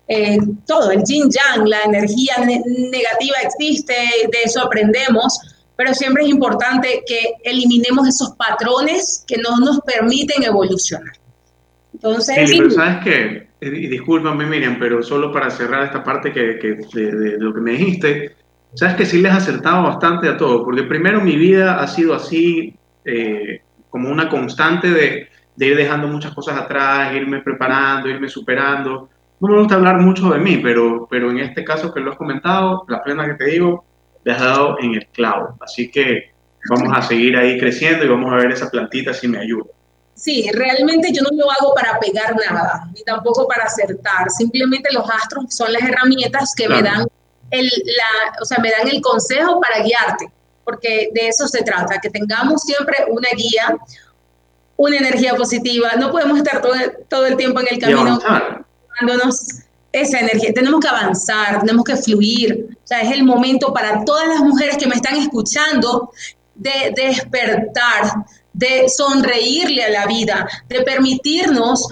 [SPEAKER 3] eh, todo, el yin yang, la energía negativa existe, de eso aprendemos, pero siempre es importante que eliminemos esos patrones que no nos permiten evolucionar.
[SPEAKER 1] Entonces, pero ¿sabes qué? Y discúlpame, Miriam, pero solo para cerrar esta parte que, que de, lo que me dijiste, sabes que sí les acertado bastante a todo, porque primero mi vida ha sido así, eh, como una constante de, de, ir dejando muchas cosas atrás, irme preparando, irme superando. No me gusta hablar mucho de mí, pero, pero en este caso que lo has comentado, la plena que te digo, le has dado en el clavo. Así que vamos a seguir ahí creciendo y vamos a ver esa plantita si me ayuda.
[SPEAKER 3] Sí, realmente yo no lo hago para pegar nada, ni tampoco para acertar. Simplemente los astros son las herramientas que me dan el, la, o sea, me dan el consejo para guiarte, porque de eso se trata, que tengamos siempre una guía, una energía positiva. No podemos estar todo, todo el tiempo en el camino dándonos esa energía. Tenemos que avanzar, tenemos que fluir. O sea, es el momento para todas las mujeres que me están escuchando de despertar, de sonreírle a la vida, de permitirnos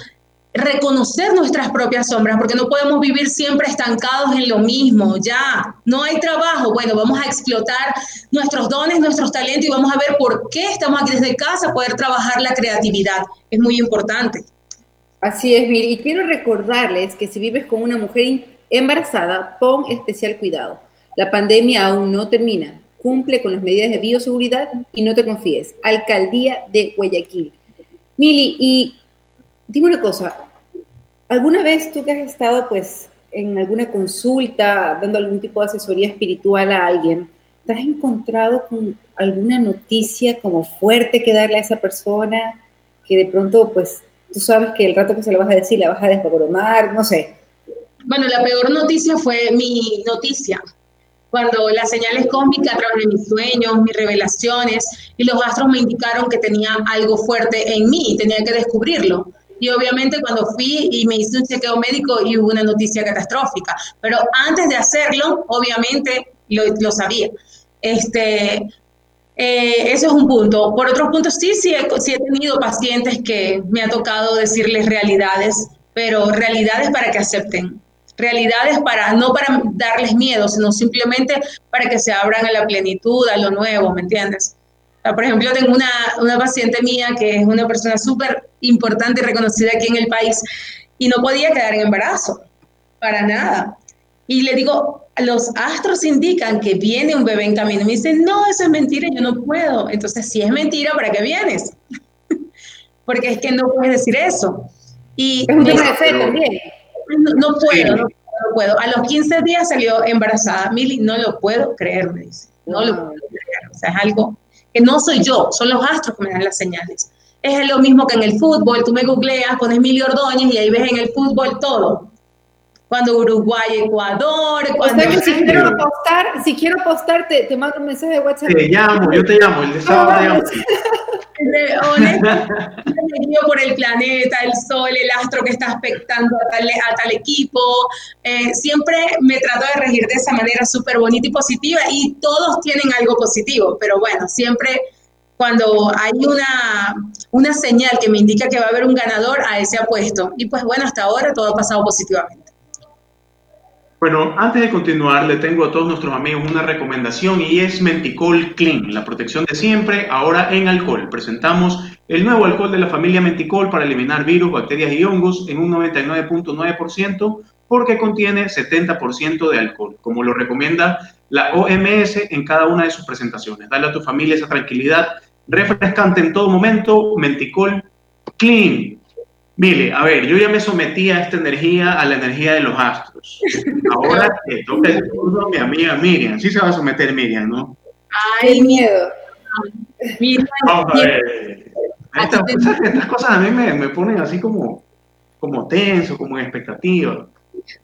[SPEAKER 3] reconocer nuestras propias sombras, porque no podemos vivir siempre estancados en lo mismo, ya, no hay trabajo, bueno, vamos a explotar nuestros dones, nuestros talentos y vamos a ver por qué estamos aquí desde casa, poder trabajar la creatividad, es muy importante.
[SPEAKER 2] Así es, Miri, y quiero recordarles que si vives con una mujer embarazada, pon especial cuidado. La pandemia aún no termina cumple con las medidas de bioseguridad y no te confíes. Alcaldía de Guayaquil. Mili, y dime una cosa, ¿alguna vez tú que has estado pues en alguna consulta, dando algún tipo de asesoría espiritual a alguien, te has encontrado con alguna noticia como fuerte que darle a esa persona, que de pronto pues tú sabes que el rato que se lo vas a decir la vas a desbromar, no sé?
[SPEAKER 3] Bueno, la peor noticia fue mi noticia, cuando las señales cósmicas a través de mis sueños, mis revelaciones, y los astros me indicaron que tenía algo fuerte en mí, tenía que descubrirlo. Y obviamente cuando fui y me hice un chequeo médico y hubo una noticia catastrófica, pero antes de hacerlo, obviamente lo, sabía. Este, eh, eso es un punto. Por otro punto, sí, sí sí he tenido pacientes que me ha tocado decirles realidades, pero realidades para que acepten realidades para, no para darles miedo, sino simplemente para que se abran a la plenitud, a lo nuevo, ¿me entiendes? por ejemplo, tengo una, una paciente mía que es una persona súper importante y reconocida aquí en el país y no podía quedar en embarazo. para nada. Y le digo, los astros indican que viene un bebé en camino. Me dicen, no, eso es mentira, yo no puedo. Entonces, si es mentira, ¿para qué vienes? Porque es que no puedes decir eso. Y
[SPEAKER 2] es un tema de fe también.
[SPEAKER 3] No, puedo, no, puedo. A los 15 días salió embarazada. Mili, no lo puedo creer, me dice. No lo puedo creer. O sea, es algo que no soy yo, son los astros que me dan las señales. Es lo mismo que en el fútbol. Tú me googleas, pones Mili Ordóñez y ahí ves en el fútbol todo cuando Uruguay, Ecuador. Cuando...
[SPEAKER 2] O sea que si quiero apostar, si quiero apostar, te, te mando un mensaje de WhatsApp.
[SPEAKER 1] Te llamo, yo te llamo, el de
[SPEAKER 3] por el planeta, el sol, el astro que está aspectando a tal, a tal equipo. Eh, siempre me trato de regir de esa manera súper bonita y positiva y todos tienen algo positivo, pero bueno, siempre cuando hay una, una señal que me indica que va a haber un ganador, a ese apuesto. Y pues bueno, hasta ahora todo ha pasado positivamente.
[SPEAKER 1] Bueno, antes de continuar, le tengo a todos nuestros amigos una recomendación y es Menticol Clean, la protección de siempre, ahora en alcohol. Presentamos el nuevo alcohol de la familia Menticol para eliminar virus, bacterias y hongos en un 99.9% porque contiene 70% de alcohol, como lo recomienda la OMS en cada una de sus presentaciones. Dale a tu familia esa tranquilidad refrescante en todo momento, Menticol Clean. Mire, a ver, yo ya me sometí a esta energía, a la energía de los astros. Ahora que toca el turno a mi amiga Miriam. Sí se va a someter Miriam, ¿no?
[SPEAKER 2] Ay, miedo.
[SPEAKER 1] Miriam, Vamos a ver. Estas, cosas a mí me, me, ponen así como, como tenso, como en expectativa.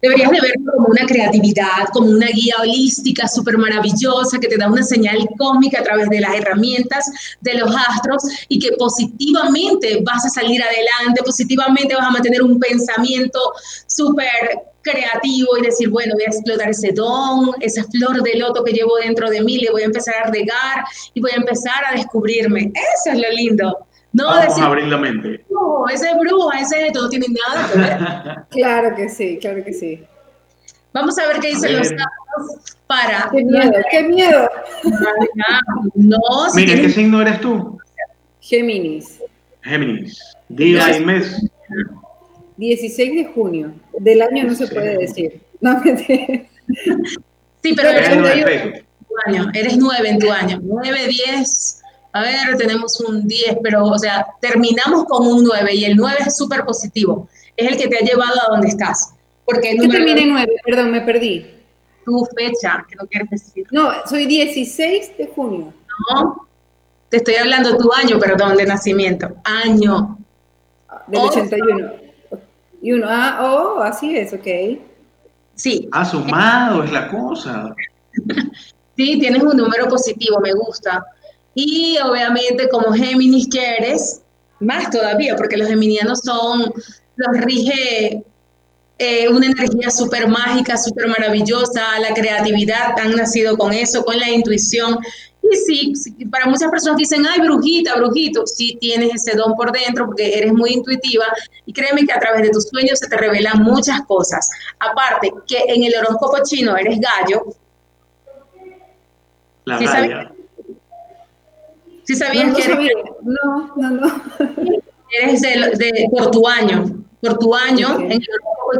[SPEAKER 3] Deberías de verlo como una creatividad, como una guía holística súper maravillosa que te da una señal cósmica a través de las herramientas de los astros y que positivamente vas a salir adelante, positivamente vas a mantener un pensamiento súper creativo y decir, bueno, voy a explotar ese don, esa flor de loto que llevo dentro de mí, le voy a empezar a regar y voy a empezar a descubrirme. Eso es lo lindo.
[SPEAKER 1] No Vamos a abrir la mente.
[SPEAKER 3] No, ese es bruja, ese no tiene nada que ver.
[SPEAKER 2] claro que sí, claro que sí.
[SPEAKER 3] Vamos a ver qué dicen los datos para.
[SPEAKER 2] ¡Qué miedo! ¡Qué miedo!
[SPEAKER 1] No, si Mire, ¿qué signo eres tú?
[SPEAKER 2] Géminis.
[SPEAKER 1] Géminis. Día y mes.
[SPEAKER 2] 16 de junio. Del año no se puede decir. No,
[SPEAKER 3] Sí, pero eres, año. eres 9 en tu año. 9, 10, a ver, tenemos un 10, pero, o sea, terminamos con un 9 y el 9 es súper positivo. Es el que te ha llevado a donde estás. Porque
[SPEAKER 2] el termina en 9? Perdón, me perdí.
[SPEAKER 3] Tu fecha, que no quieres decir.
[SPEAKER 2] No, soy 16 de junio.
[SPEAKER 3] No, te estoy hablando tu año, perdón, de nacimiento. Año.
[SPEAKER 2] Del 81. Y uno, ah, oh, así es, ok.
[SPEAKER 3] Sí.
[SPEAKER 1] Ha sumado, es la cosa.
[SPEAKER 3] sí, tienes un número positivo, me gusta. Y obviamente como Géminis que eres, más todavía, porque los geminianos son, los rige eh, una energía súper mágica, súper maravillosa, la creatividad, han nacido con eso, con la intuición. Y sí, para muchas personas dicen, ay, brujita, brujito, sí tienes ese don por dentro porque eres muy intuitiva y créeme que a través de tus sueños se te revelan muchas cosas. Aparte, que en el horóscopo chino eres gallo.
[SPEAKER 1] La
[SPEAKER 3] ¿sí ¿Sí sabías
[SPEAKER 2] no,
[SPEAKER 3] que
[SPEAKER 2] eres, no, no, no.
[SPEAKER 3] Eres de, por tu año. Por tu año, en el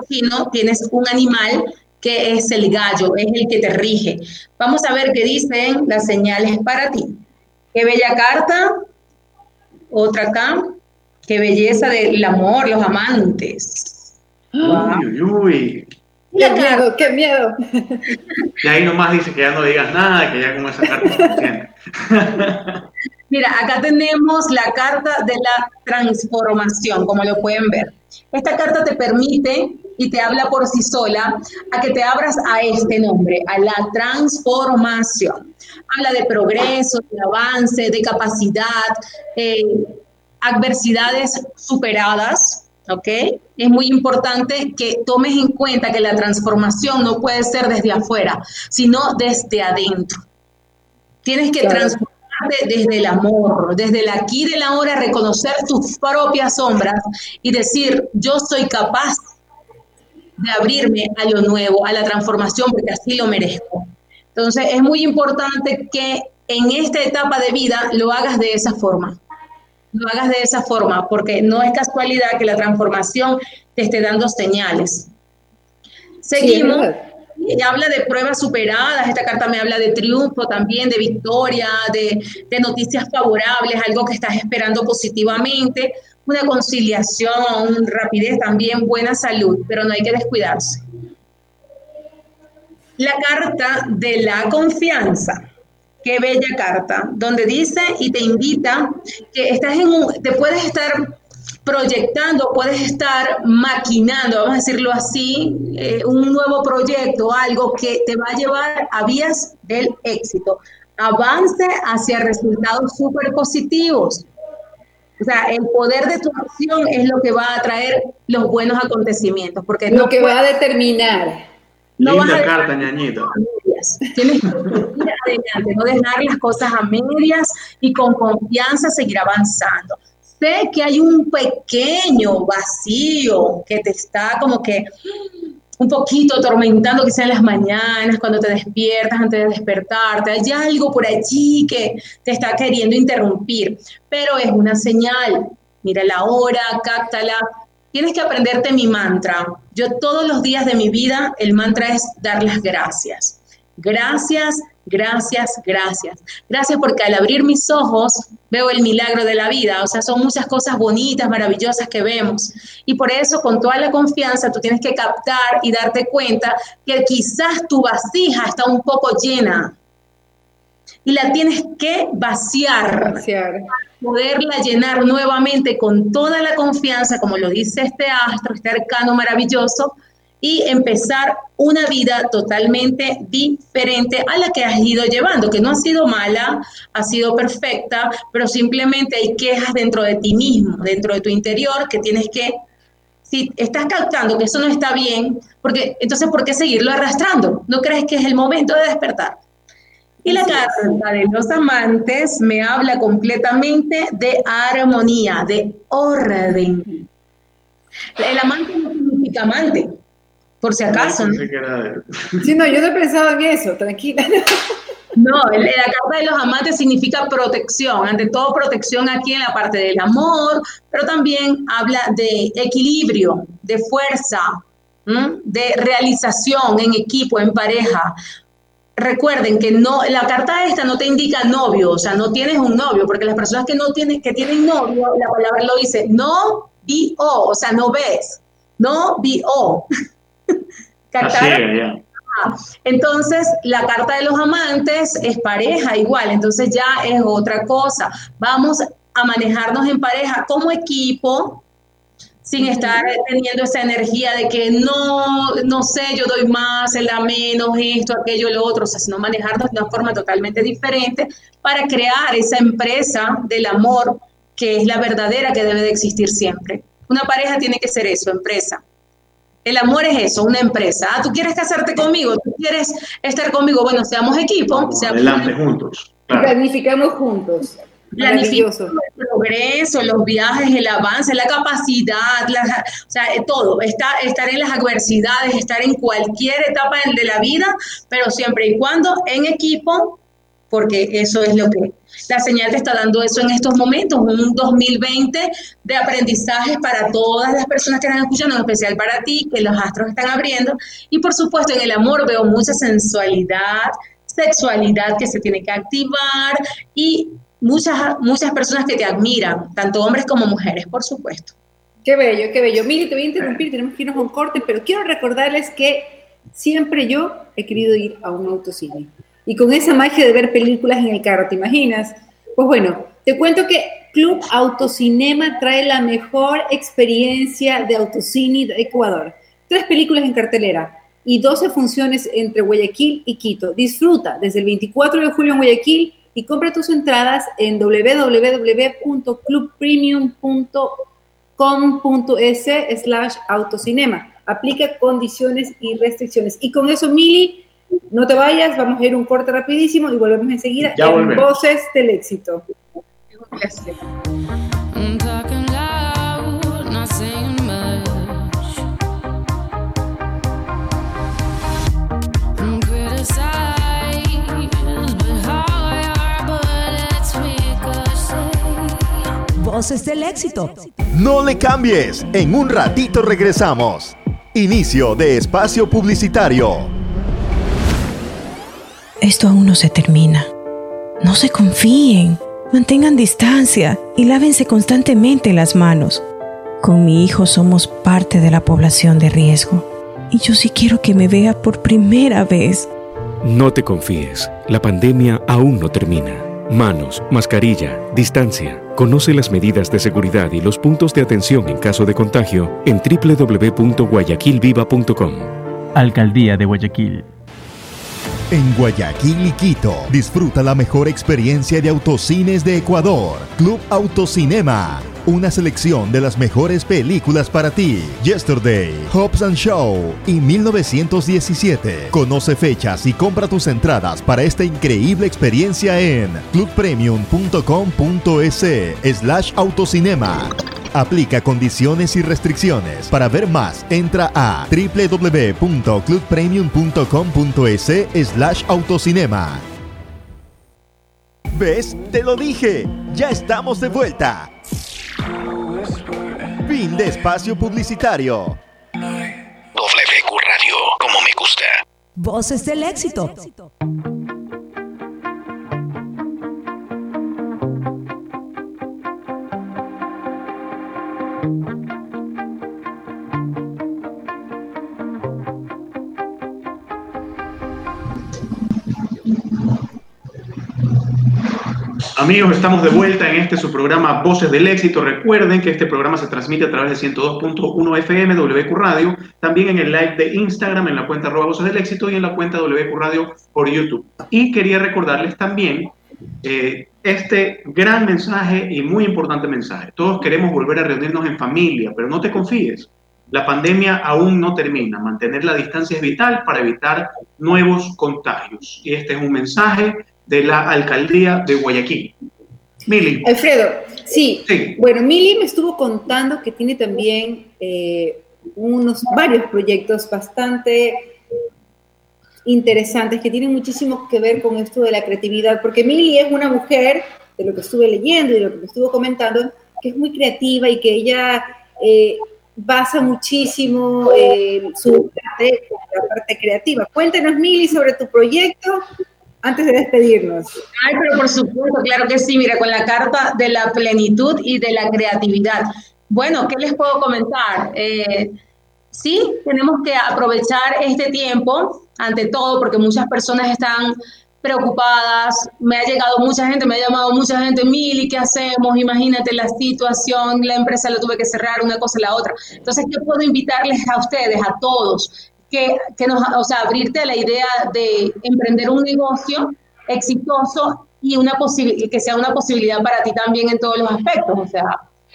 [SPEAKER 3] chino tienes un animal que es el gallo, es el que te rige. Vamos a ver qué dicen las señales para ti. Qué bella carta. Otra acá. Qué belleza del amor, los amantes.
[SPEAKER 1] Uy, uy.
[SPEAKER 2] Qué miedo, qué miedo.
[SPEAKER 1] Y ahí nomás dice que ya no digas nada, que ya como esa carta
[SPEAKER 3] Mira, acá tenemos la carta de la transformación, como lo pueden ver. Esta carta te permite y te habla por sí sola a que te abras a este nombre, a la transformación. Habla de progreso, de avance, de capacidad, eh, adversidades superadas, ¿ok? Es muy importante que tomes en cuenta que la transformación no puede ser desde afuera, sino desde adentro. Tienes que transformar desde el amor, desde el aquí de la ahora, reconocer tus propias sombras y decir, yo soy capaz de abrirme a lo nuevo, a la transformación, porque así lo merezco. Entonces, es muy importante que en esta etapa de vida lo hagas de esa forma. Lo hagas de esa forma, porque no es casualidad que la transformación te esté dando señales. Seguimos. y habla de pruebas superadas, esta carta me habla de triunfo también, de victoria, de, de noticias favorables, algo que estás esperando positivamente, una conciliación, rapidez también, buena salud, pero no hay que descuidarse. La carta de la confianza. Qué bella carta, donde dice y te invita que estás en un, te puedes estar proyectando, puedes estar maquinando, vamos a decirlo así, eh, un nuevo proyecto, algo que te va a llevar a vías del éxito. Avance hacia resultados súper positivos. O sea, el poder de tu acción es lo que va a traer los buenos acontecimientos. Porque
[SPEAKER 2] lo que va a determinar.
[SPEAKER 1] No Linda carta, ñañita.
[SPEAKER 3] Tienes que ir adelante, no dejar las cosas a medias y con confianza seguir avanzando. Sé que hay un pequeño vacío que te está como que un poquito atormentando quizá en las mañanas, cuando te despiertas, antes de despertarte, hay algo por allí que te está queriendo interrumpir, pero es una señal. Mira la hora, cáctala. Tienes que aprenderte mi mantra. Yo todos los días de mi vida, el mantra es dar las gracias. Gracias, gracias, gracias. Gracias porque al abrir mis ojos veo el milagro de la vida. O sea, son muchas cosas bonitas, maravillosas que vemos. Y por eso, con toda la confianza, tú tienes que captar y darte cuenta que quizás tu vasija está un poco llena. Y la tienes que vaciar. vaciar. Poderla llenar nuevamente con toda la confianza, como lo dice este astro, este arcano maravilloso, y empezar una vida totalmente diferente a la que has ido llevando, que no ha sido mala, ha sido perfecta, pero simplemente hay quejas dentro de ti mismo, dentro de tu interior, que tienes que, si estás captando que eso no está bien, porque entonces ¿por qué seguirlo arrastrando? ¿No crees que es el momento de despertar? Y la carta de los amantes me habla completamente de armonía, de orden. El amante no significa amante, por si acaso. ¿no?
[SPEAKER 2] Sí, no, yo no he pensado en eso, tranquila.
[SPEAKER 3] No, la carta de los amantes significa protección, ante todo protección aquí en la parte del amor, pero también habla de equilibrio, de fuerza, de realización en equipo, en pareja. Recuerden que no, la carta esta no te indica novio, o sea, no tienes un novio, porque las personas que no tienen, que tienen novio, la palabra lo dice, no vi o, o sea, no ves, no vi o. Entonces, la carta de los amantes es pareja igual, entonces ya es otra cosa. Vamos a manejarnos en pareja como equipo, sin estar teniendo esa energía de que no, no sé, yo doy más, él da menos, esto, aquello, lo otro, o sea, sino manejarnos de una forma totalmente diferente para crear esa empresa del amor que es la verdadera que debe de existir siempre. Una pareja tiene que ser eso, empresa. El amor es eso, una empresa. Ah, tú quieres casarte conmigo, tú quieres estar conmigo. Bueno, seamos equipo. Seamos
[SPEAKER 1] adelante juntos.
[SPEAKER 2] Planificamos juntos.
[SPEAKER 3] Planificamos el progreso, los viajes, el avance, la capacidad, o sea, eh, todo. Está, estar en las adversidades, estar en cualquier etapa de la vida, pero siempre y cuando en equipo, porque eso es lo que la señal te está dando eso en estos momentos, un 2020 de aprendizaje para todas las personas que están escuchando, en especial para ti, que los astros están abriendo. Y por supuesto, en el amor veo mucha sensualidad, sexualidad que se tiene que activar y muchas, muchas personas que te admiran, tanto hombres como mujeres, por supuesto.
[SPEAKER 2] Qué bello, qué bello. Mili, te voy a interrumpir, tenemos que irnos a un corte, pero quiero recordarles que siempre yo he querido ir a un autocine y con esa magia de ver películas en el carro, ¿te imaginas? Pues bueno, te cuento que Club Autocinema trae la mejor experiencia de autocine de Ecuador. Tres películas en cartelera y 12 funciones entre Guayaquil y Quito. Disfruta desde el 24 de julio en Guayaquil y compra tus entradas en www.clubpremium.com.es slash autocinema. Aplica condiciones y restricciones. Y con eso, Mili, no te vayas, vamos a ir un corte rapidísimo y volvemos enseguida en Voces del Éxito.
[SPEAKER 8] Voces del Éxito.
[SPEAKER 4] No le cambies, en un ratito regresamos. Inicio de espacio publicitario.
[SPEAKER 9] Esto aún no se termina. No se confíen, mantengan distancia y lávense constantemente las manos. Con mi hijo somos parte de la población de riesgo y yo sí quiero que me vea por primera vez.
[SPEAKER 6] No te confíes, la pandemia aún no termina. Manos, mascarilla, distancia. Conoce las medidas de seguridad y los puntos de atención en caso de contagio en www.guayaquilviva.com.
[SPEAKER 7] Alcaldía de Guayaquil.
[SPEAKER 4] En Guayaquil y Quito, disfruta la mejor experiencia de autocines de Ecuador. Club Autocinema. Una selección de las mejores películas para ti. Yesterday, Hobbs and Show y 1917. Conoce fechas y compra tus entradas para esta increíble experiencia en clubpremium.com.es slash autocinema. Aplica condiciones y restricciones. Para ver más, entra a www.clubpremium.com.es slash autocinema. ¿Ves? Te lo dije. Ya estamos de vuelta. Fin de espacio publicitario.
[SPEAKER 10] WQ Radio, como me gusta.
[SPEAKER 8] Voces del éxito.
[SPEAKER 1] Amigos, estamos de vuelta en este su programa Voces del Éxito. Recuerden que este programa se transmite a través de 102.1 FM WQ Radio, también en el live de Instagram, en la cuenta arroba Voces del Éxito y en la cuenta WQ Radio por YouTube. Y quería recordarles también eh, este gran mensaje y muy importante mensaje. Todos queremos volver a reunirnos en familia, pero no te confíes. La pandemia aún no termina. Mantener la distancia es vital para evitar nuevos contagios. Y este es un mensaje de la alcaldía de Guayaquil. Mili.
[SPEAKER 2] Alfredo, sí. Bueno, Mili me estuvo contando que tiene también eh, unos varios proyectos bastante interesantes que tienen muchísimo que ver con esto de la creatividad, porque Mili es una mujer, de lo que estuve leyendo y de lo que me estuvo comentando, que es muy creativa y que ella eh, basa muchísimo eh, su parte, la parte creativa. Cuéntanos, Mili, sobre tu proyecto antes de despedirnos.
[SPEAKER 3] Ay, pero por supuesto, claro que sí, mira, con la carta de la plenitud y de la creatividad. Bueno, ¿qué les puedo comentar? Eh, sí, tenemos que aprovechar este tiempo, ante todo, porque muchas personas están preocupadas, me ha llegado mucha gente, me ha llamado mucha gente, Mili, ¿qué hacemos? Imagínate la situación, la empresa la tuve que cerrar, una cosa la otra. Entonces, ¿qué puedo invitarles a ustedes, a todos? Que, que nos, o sea, abrirte a la idea de emprender un negocio exitoso y una que sea una posibilidad para ti también en todos los aspectos. O sea,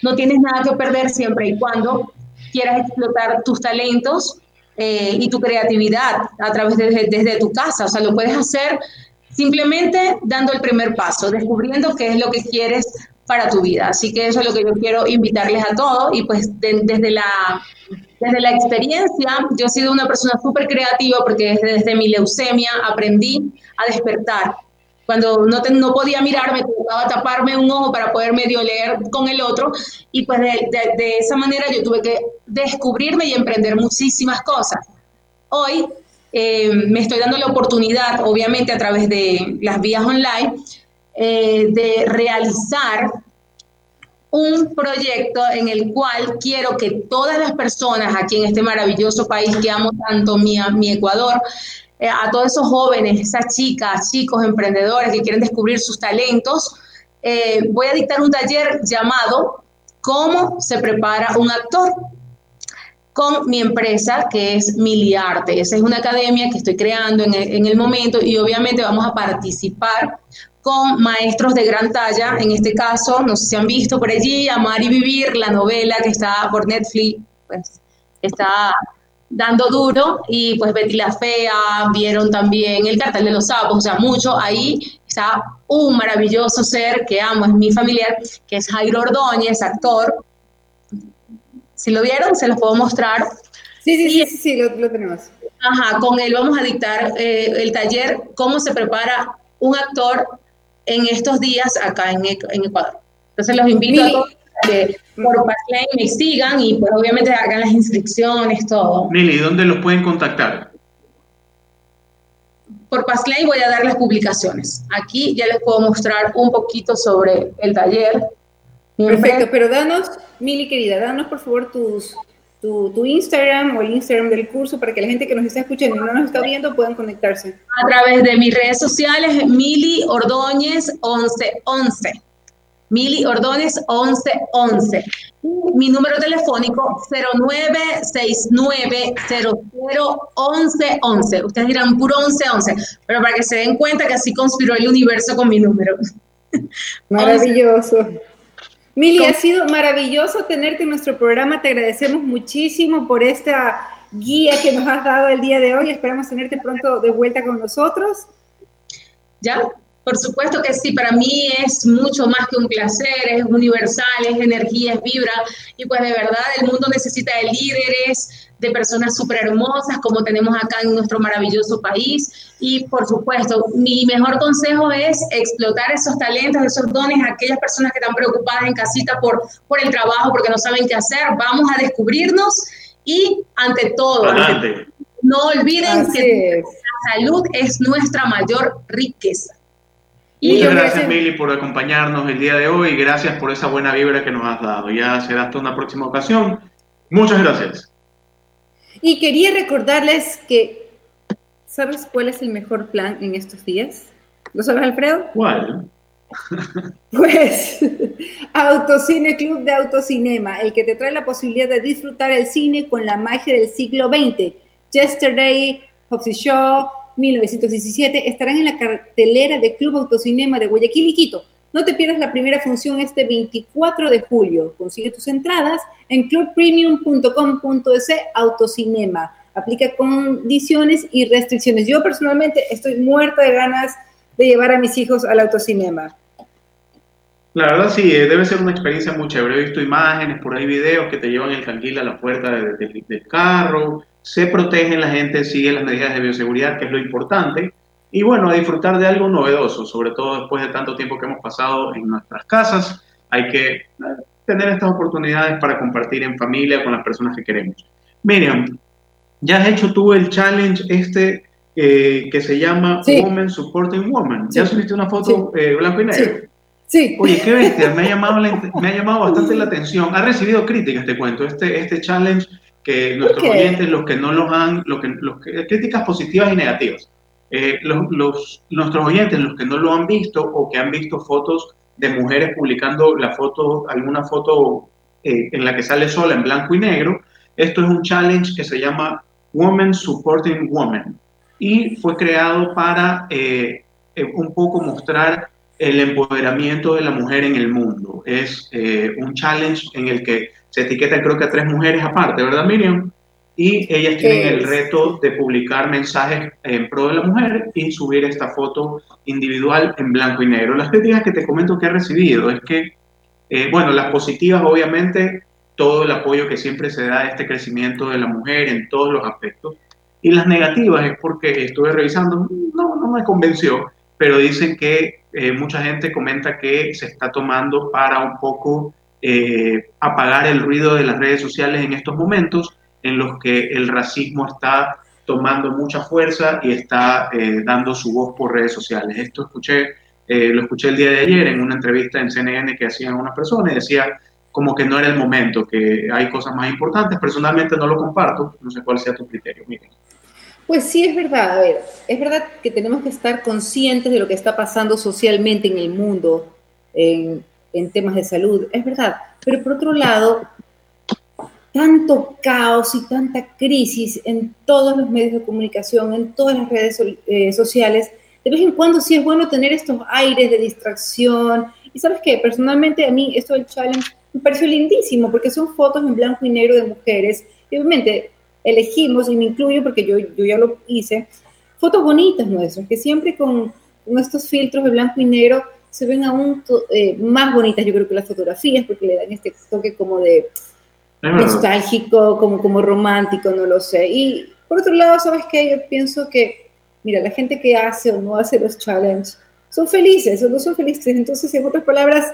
[SPEAKER 3] no tienes nada que perder siempre y cuando quieras explotar tus talentos eh, y tu creatividad a través de desde tu casa. O sea, lo puedes hacer simplemente dando el primer paso, descubriendo qué es lo que quieres para tu vida. Así que eso es lo que yo quiero invitarles a todos y pues desde, la, desde la experiencia, yo he sido una persona súper creativa porque desde, mi leucemia aprendí a despertar. Cuando no, podía mirarme, tocaba taparme un ojo para poder medio leer con el otro y pues de, de esa manera yo tuve que descubrirme y emprender muchísimas cosas. Hoy eh, me estoy dando la oportunidad, obviamente a través de las vías online, eh, de realizar un proyecto en el cual quiero que todas las personas aquí en este maravilloso país que amo tanto, mi, mi Ecuador, eh, a todos esos jóvenes, esas chicas, chicos, emprendedores que quieren descubrir sus talentos, eh, voy a dictar un taller llamado ¿Cómo se prepara un actor? con mi empresa que es Miliarte. Esa es una academia que estoy creando en el, en el momento y obviamente vamos a participar con maestros de gran talla, en este caso, no sé si han visto por allí, Amar y Vivir, la novela que está por Netflix, pues está dando duro, y pues Betty la Fea, vieron también El cartel de los sapos, o sea, mucho, ahí está un maravilloso ser que amo, es mi familiar, que es Jairo Ordóñez, actor. Si lo vieron, se los puedo mostrar.
[SPEAKER 2] Sí, sí, sí, sí, lo, tenemos.
[SPEAKER 3] Ajá, con él vamos a dictar eh, el taller, cómo se prepara un actor en estos días acá en, Ecuador. Entonces los invito a todos que por Passlane me sigan y pues obviamente hagan las inscripciones, todo.
[SPEAKER 1] Mili, ¿dónde los pueden contactar?
[SPEAKER 3] Por Passlane voy a dar las publicaciones. Aquí ya les puedo mostrar un poquito sobre el taller.
[SPEAKER 2] Perfecto, pero danos, Mili querida, danos por favor tus, tu, Instagram o el Instagram del curso para que la gente que nos está escuchando y no nos está viendo puedan conectarse.
[SPEAKER 3] A través de mis redes sociales, Mili Ordóñez 1111. Mili Ordóñez 1111. Mi número telefónico 0969001111. Ustedes dirán puro 1111, pero para que se den cuenta que así conspiró el universo con mi número.
[SPEAKER 2] Maravilloso. Mili, ha sido maravilloso tenerte en nuestro programa. Te agradecemos muchísimo por esta guía que nos has dado el día de hoy. Esperamos tenerte pronto de vuelta con nosotros.
[SPEAKER 3] Ya, por supuesto que sí, para mí es mucho más que un placer, es universal, es energía, es vibra. Y pues de verdad el mundo necesita de líderes, de personas súper hermosas como tenemos acá en nuestro maravilloso país. Y por supuesto, mi mejor consejo es explotar esos talentos, esos dones aquellas personas que están preocupadas en casita por, por el trabajo, porque no saben qué hacer. Vamos a descubrirnos y ante todo, no olviden que la salud es nuestra mayor riqueza.
[SPEAKER 1] Y Muchas gracias, Mili, por acompañarnos el día de hoy gracias por esa buena vibra que nos has dado. Ya será hasta una próxima ocasión. Muchas gracias.
[SPEAKER 2] Y quería recordarles que, ¿sabes cuál es el mejor plan en estos días? ¿Lo sabes, Alfredo?
[SPEAKER 1] ¿Cuál?
[SPEAKER 2] Pues Autocine Club de Autocinema, el que te trae la posibilidad de disfrutar el cine con la magia del siglo XX. Yesterday, Hobbs Show, 1917 estarán en la cartelera de Club Autocinema de Guayaquil y Quito. No te pierdas la primera función este 24 de julio. Consigue tus entradas en clubpremium.com.es autocinema. Aplica condiciones y restricciones. Yo personalmente estoy muerta de ganas de llevar a mis hijos al autocinema.
[SPEAKER 1] La verdad sí, eh, debe ser una experiencia muy chévere. He visto imágenes, por ahí videos que te llevan el canguil a la puerta del carro, se protegen la gente, sigue las medidas de bioseguridad, que es lo importante. Y bueno, a disfrutar de algo novedoso, sobre todo después de tanto tiempo que hemos pasado en nuestras casas. Hay que eh, tener estas oportunidades para compartir en familia con las personas que queremos. Miriam, ya has hecho tú el challenge este eh, que se llama Women Supporting Women. ¿Ya subiste una foto eh, blanco y negro?
[SPEAKER 2] Sí.
[SPEAKER 1] Oye, qué bestia, me ha, llamado me ha llamado bastante la atención. Ha recibido críticas, te cuento, este, este challenge que nuestros oyentes, los que no los han, lo que, los críticas positivas y negativas. Eh, los, nuestros oyentes, los que no lo han visto o que han visto fotos de mujeres publicando la foto, alguna foto eh, en la que sale sola en blanco y negro, esto es un challenge que se llama Women Supporting Women y fue creado para eh, un poco mostrar el empoderamiento de la mujer en el mundo. Es un challenge en el que se etiqueta creo que a tres mujeres aparte, ¿verdad Miriam? y ellas tienen el reto de publicar mensajes en pro de la mujer y subir esta foto individual en blanco y negro. Las críticas que te comento que he recibido es que, eh, bueno, las positivas obviamente, todo el apoyo que siempre se da a este crecimiento de la mujer en todos los aspectos, y las negativas es porque estuve revisando, no, no me convenció, pero dicen que eh, mucha gente comenta que se está tomando para un poco eh, apagar el ruido de las redes sociales en estos momentos en los que el racismo está tomando mucha fuerza y está eh, dando su voz por redes sociales. Esto escuché, eh, lo escuché el día de ayer en una entrevista en CNN que hacían una persona y decía como que no era el momento, que hay cosas más importantes. Personalmente no lo comparto, no sé cuál sea tu criterio. Miren.
[SPEAKER 2] Pues sí, es verdad. A ver, es verdad que tenemos que estar conscientes de lo que está pasando socialmente en el mundo en, en temas de salud, es verdad. Pero por otro lado, tanto caos y tanta crisis en todos los medios de comunicación, en todas las redes eh, sociales, de vez en cuando sí es bueno tener estos aires de distracción. Y sabes qué, personalmente a mí esto del challenge me pareció lindísimo porque son fotos en blanco y negro de mujeres. Y obviamente elegimos, y me incluyo porque yo, yo ya lo hice, fotos bonitas nuestras, que siempre con, estos filtros de blanco y negro se ven aún eh, más bonitas, yo creo que las fotografías, porque le dan este toque como de, nostálgico, como, como romántico, no lo sé. Y por otro lado, ¿sabes qué? Yo pienso que, mira, la gente que hace o no hace los challenges son felices o no son felices. Entonces, en otras palabras,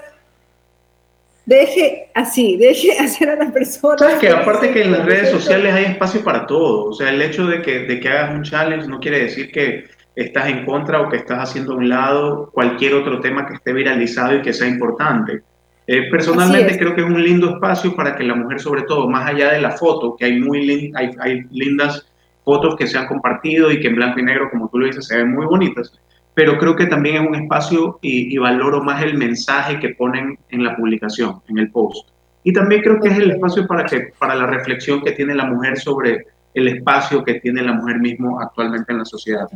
[SPEAKER 2] deje así, deje hacer a las personas.
[SPEAKER 1] Sabes que aparte que en las redes sociales hay espacio para todo, o sea, el hecho de que, de que hagas un challenge no quiere decir que estás en contra o que estás haciendo a un lado cualquier otro tema que esté viralizado y que sea importante. Eh, personalmente creo que es un lindo espacio para que la mujer, sobre todo, más allá de la foto, que hay, muy hay, hay lindas fotos que se han compartido y que en blanco y negro, como tú lo dices, se ven muy bonitas, pero creo que también es un espacio y, y, valoro más el mensaje que ponen en la publicación, en el post. Y también creo que es el espacio para, que, para la reflexión que tiene la mujer sobre el espacio que tiene la mujer mismo actualmente en la sociedad.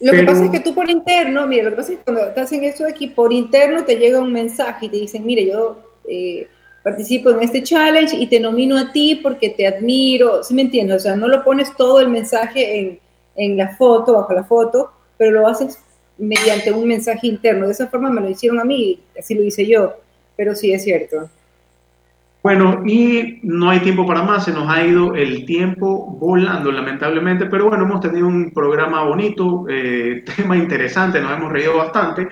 [SPEAKER 2] Lo que pasa es que tú por interno, mira, lo que pasa es que cuando estás en esto de aquí, por interno te llega un mensaje y te dicen, mire, yo eh, participo en este challenge y te nomino a ti porque te admiro, ¿sí me entiendes? O sea, no lo pones todo el mensaje en, en la foto, bajo la foto, pero lo haces mediante un mensaje interno. De esa forma me lo hicieron a mí, así lo hice yo, pero sí es cierto.
[SPEAKER 1] Bueno, y no hay tiempo para más, se nos ha ido el tiempo volando, lamentablemente, pero bueno, hemos tenido un programa bonito, eh, tema interesante, nos hemos reído bastante,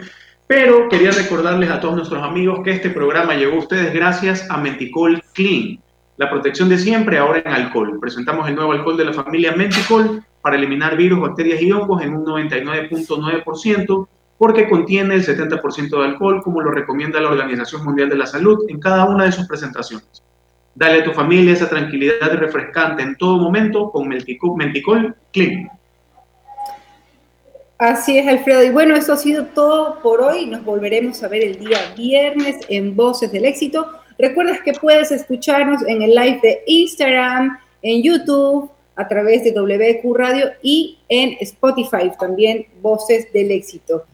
[SPEAKER 1] pero quería recordarles a todos nuestros amigos que este programa llegó a ustedes gracias a Menticol Clean, la protección de siempre ahora en alcohol. Presentamos el nuevo alcohol de la familia Menticol para eliminar virus, bacterias y hongos en un 99.9% porque contiene el 70% de alcohol, como lo recomienda la Organización Mundial de la Salud en cada una de sus presentaciones. Dale a tu familia esa tranquilidad refrescante en todo momento con Menticol, Clean.
[SPEAKER 2] Así es, Alfredo. Y bueno, eso ha sido todo por hoy. Nos volveremos a ver el día viernes en Voces del Éxito. Recuerda que puedes escucharnos en el live de Instagram, en YouTube, a través de WQ Radio y en Spotify también Voces del Éxito.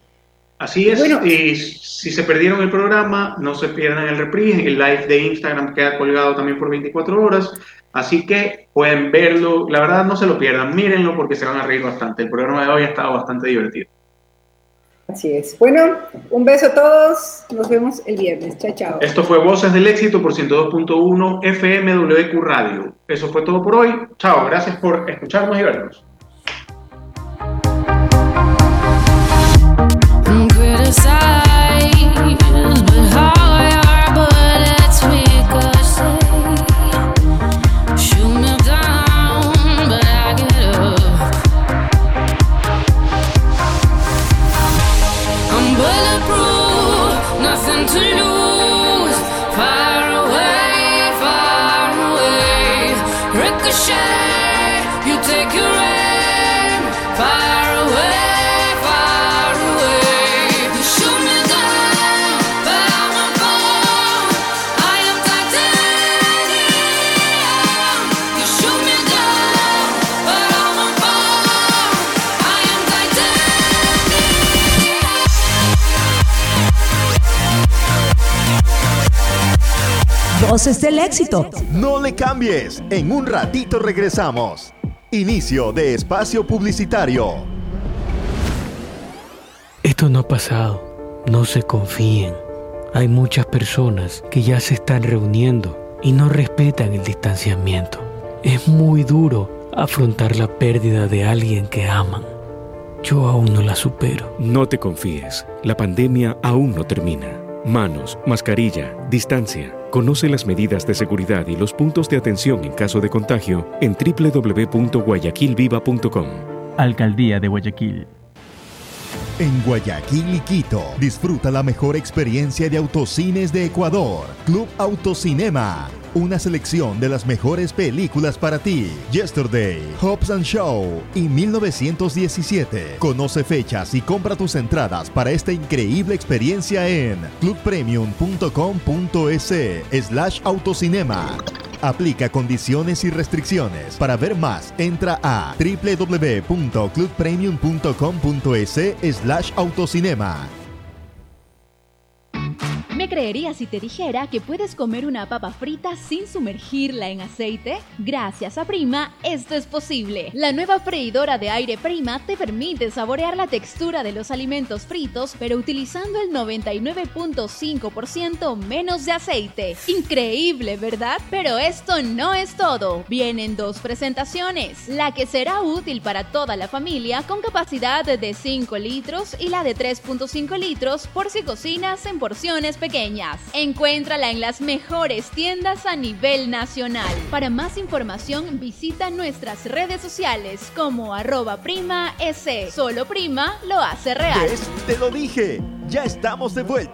[SPEAKER 1] Así es, y si se perdieron el programa, no se pierdan el reprise, el live de Instagram queda colgado también por 24 horas, así que pueden verlo, la verdad no se lo pierdan, mírenlo porque se van a reír bastante, el programa de hoy ha estado bastante divertido.
[SPEAKER 2] Así es. Bueno, un beso a todos, nos vemos el viernes, chao, chao.
[SPEAKER 1] Esto fue Voces del Éxito por 102.1 FMWQ Radio. Eso fue todo por hoy, chao, gracias por escucharnos y vernos.
[SPEAKER 8] Voces del éxito.
[SPEAKER 4] No le cambies. En un ratito regresamos. Inicio de espacio publicitario.
[SPEAKER 5] Esto no ha pasado. No se confíen. Hay muchas personas que ya se están reuniendo y no respetan el distanciamiento. Es muy duro afrontar la pérdida de alguien que aman. Yo aún no la supero.
[SPEAKER 6] No te confíes. La pandemia aún no termina. Manos, mascarilla, distancia. Conoce las medidas de seguridad y los puntos de atención en caso de contagio en www.guayaquilviva.com.
[SPEAKER 7] Alcaldía de Guayaquil.
[SPEAKER 4] En Guayaquil y Quito, disfruta la mejor experiencia de autocines de Ecuador. Club Autocinema. Una selección de las mejores películas para ti. Yesterday, Hobbs and Show y 1917. Conoce fechas y compra tus entradas para esta increíble experiencia en clubpremium.com.es slash autocinema. Aplica condiciones y restricciones. Para ver más, entra a www.clubpremium.com.es slash autocinema.
[SPEAKER 11] ¿Me creerías si te dijera que puedes comer una papa frita sin sumergirla en aceite? Gracias a Prima, esto es posible. La nueva freidora de aire Prima te permite saborear la textura de los alimentos fritos, pero utilizando el 99.5% menos de aceite. Increíble, ¿verdad? Pero esto no es todo. Vienen dos presentaciones. La que será útil para toda la familia con capacidad de 5 litros y la de 3.5 litros por si cocinas en porciones pequeñas Encuéntrala en las mejores tiendas a nivel nacional. Para más información visita nuestras redes sociales como arroba prima S. Solo prima lo hace real.
[SPEAKER 4] Te lo dije, ya estamos de vuelta.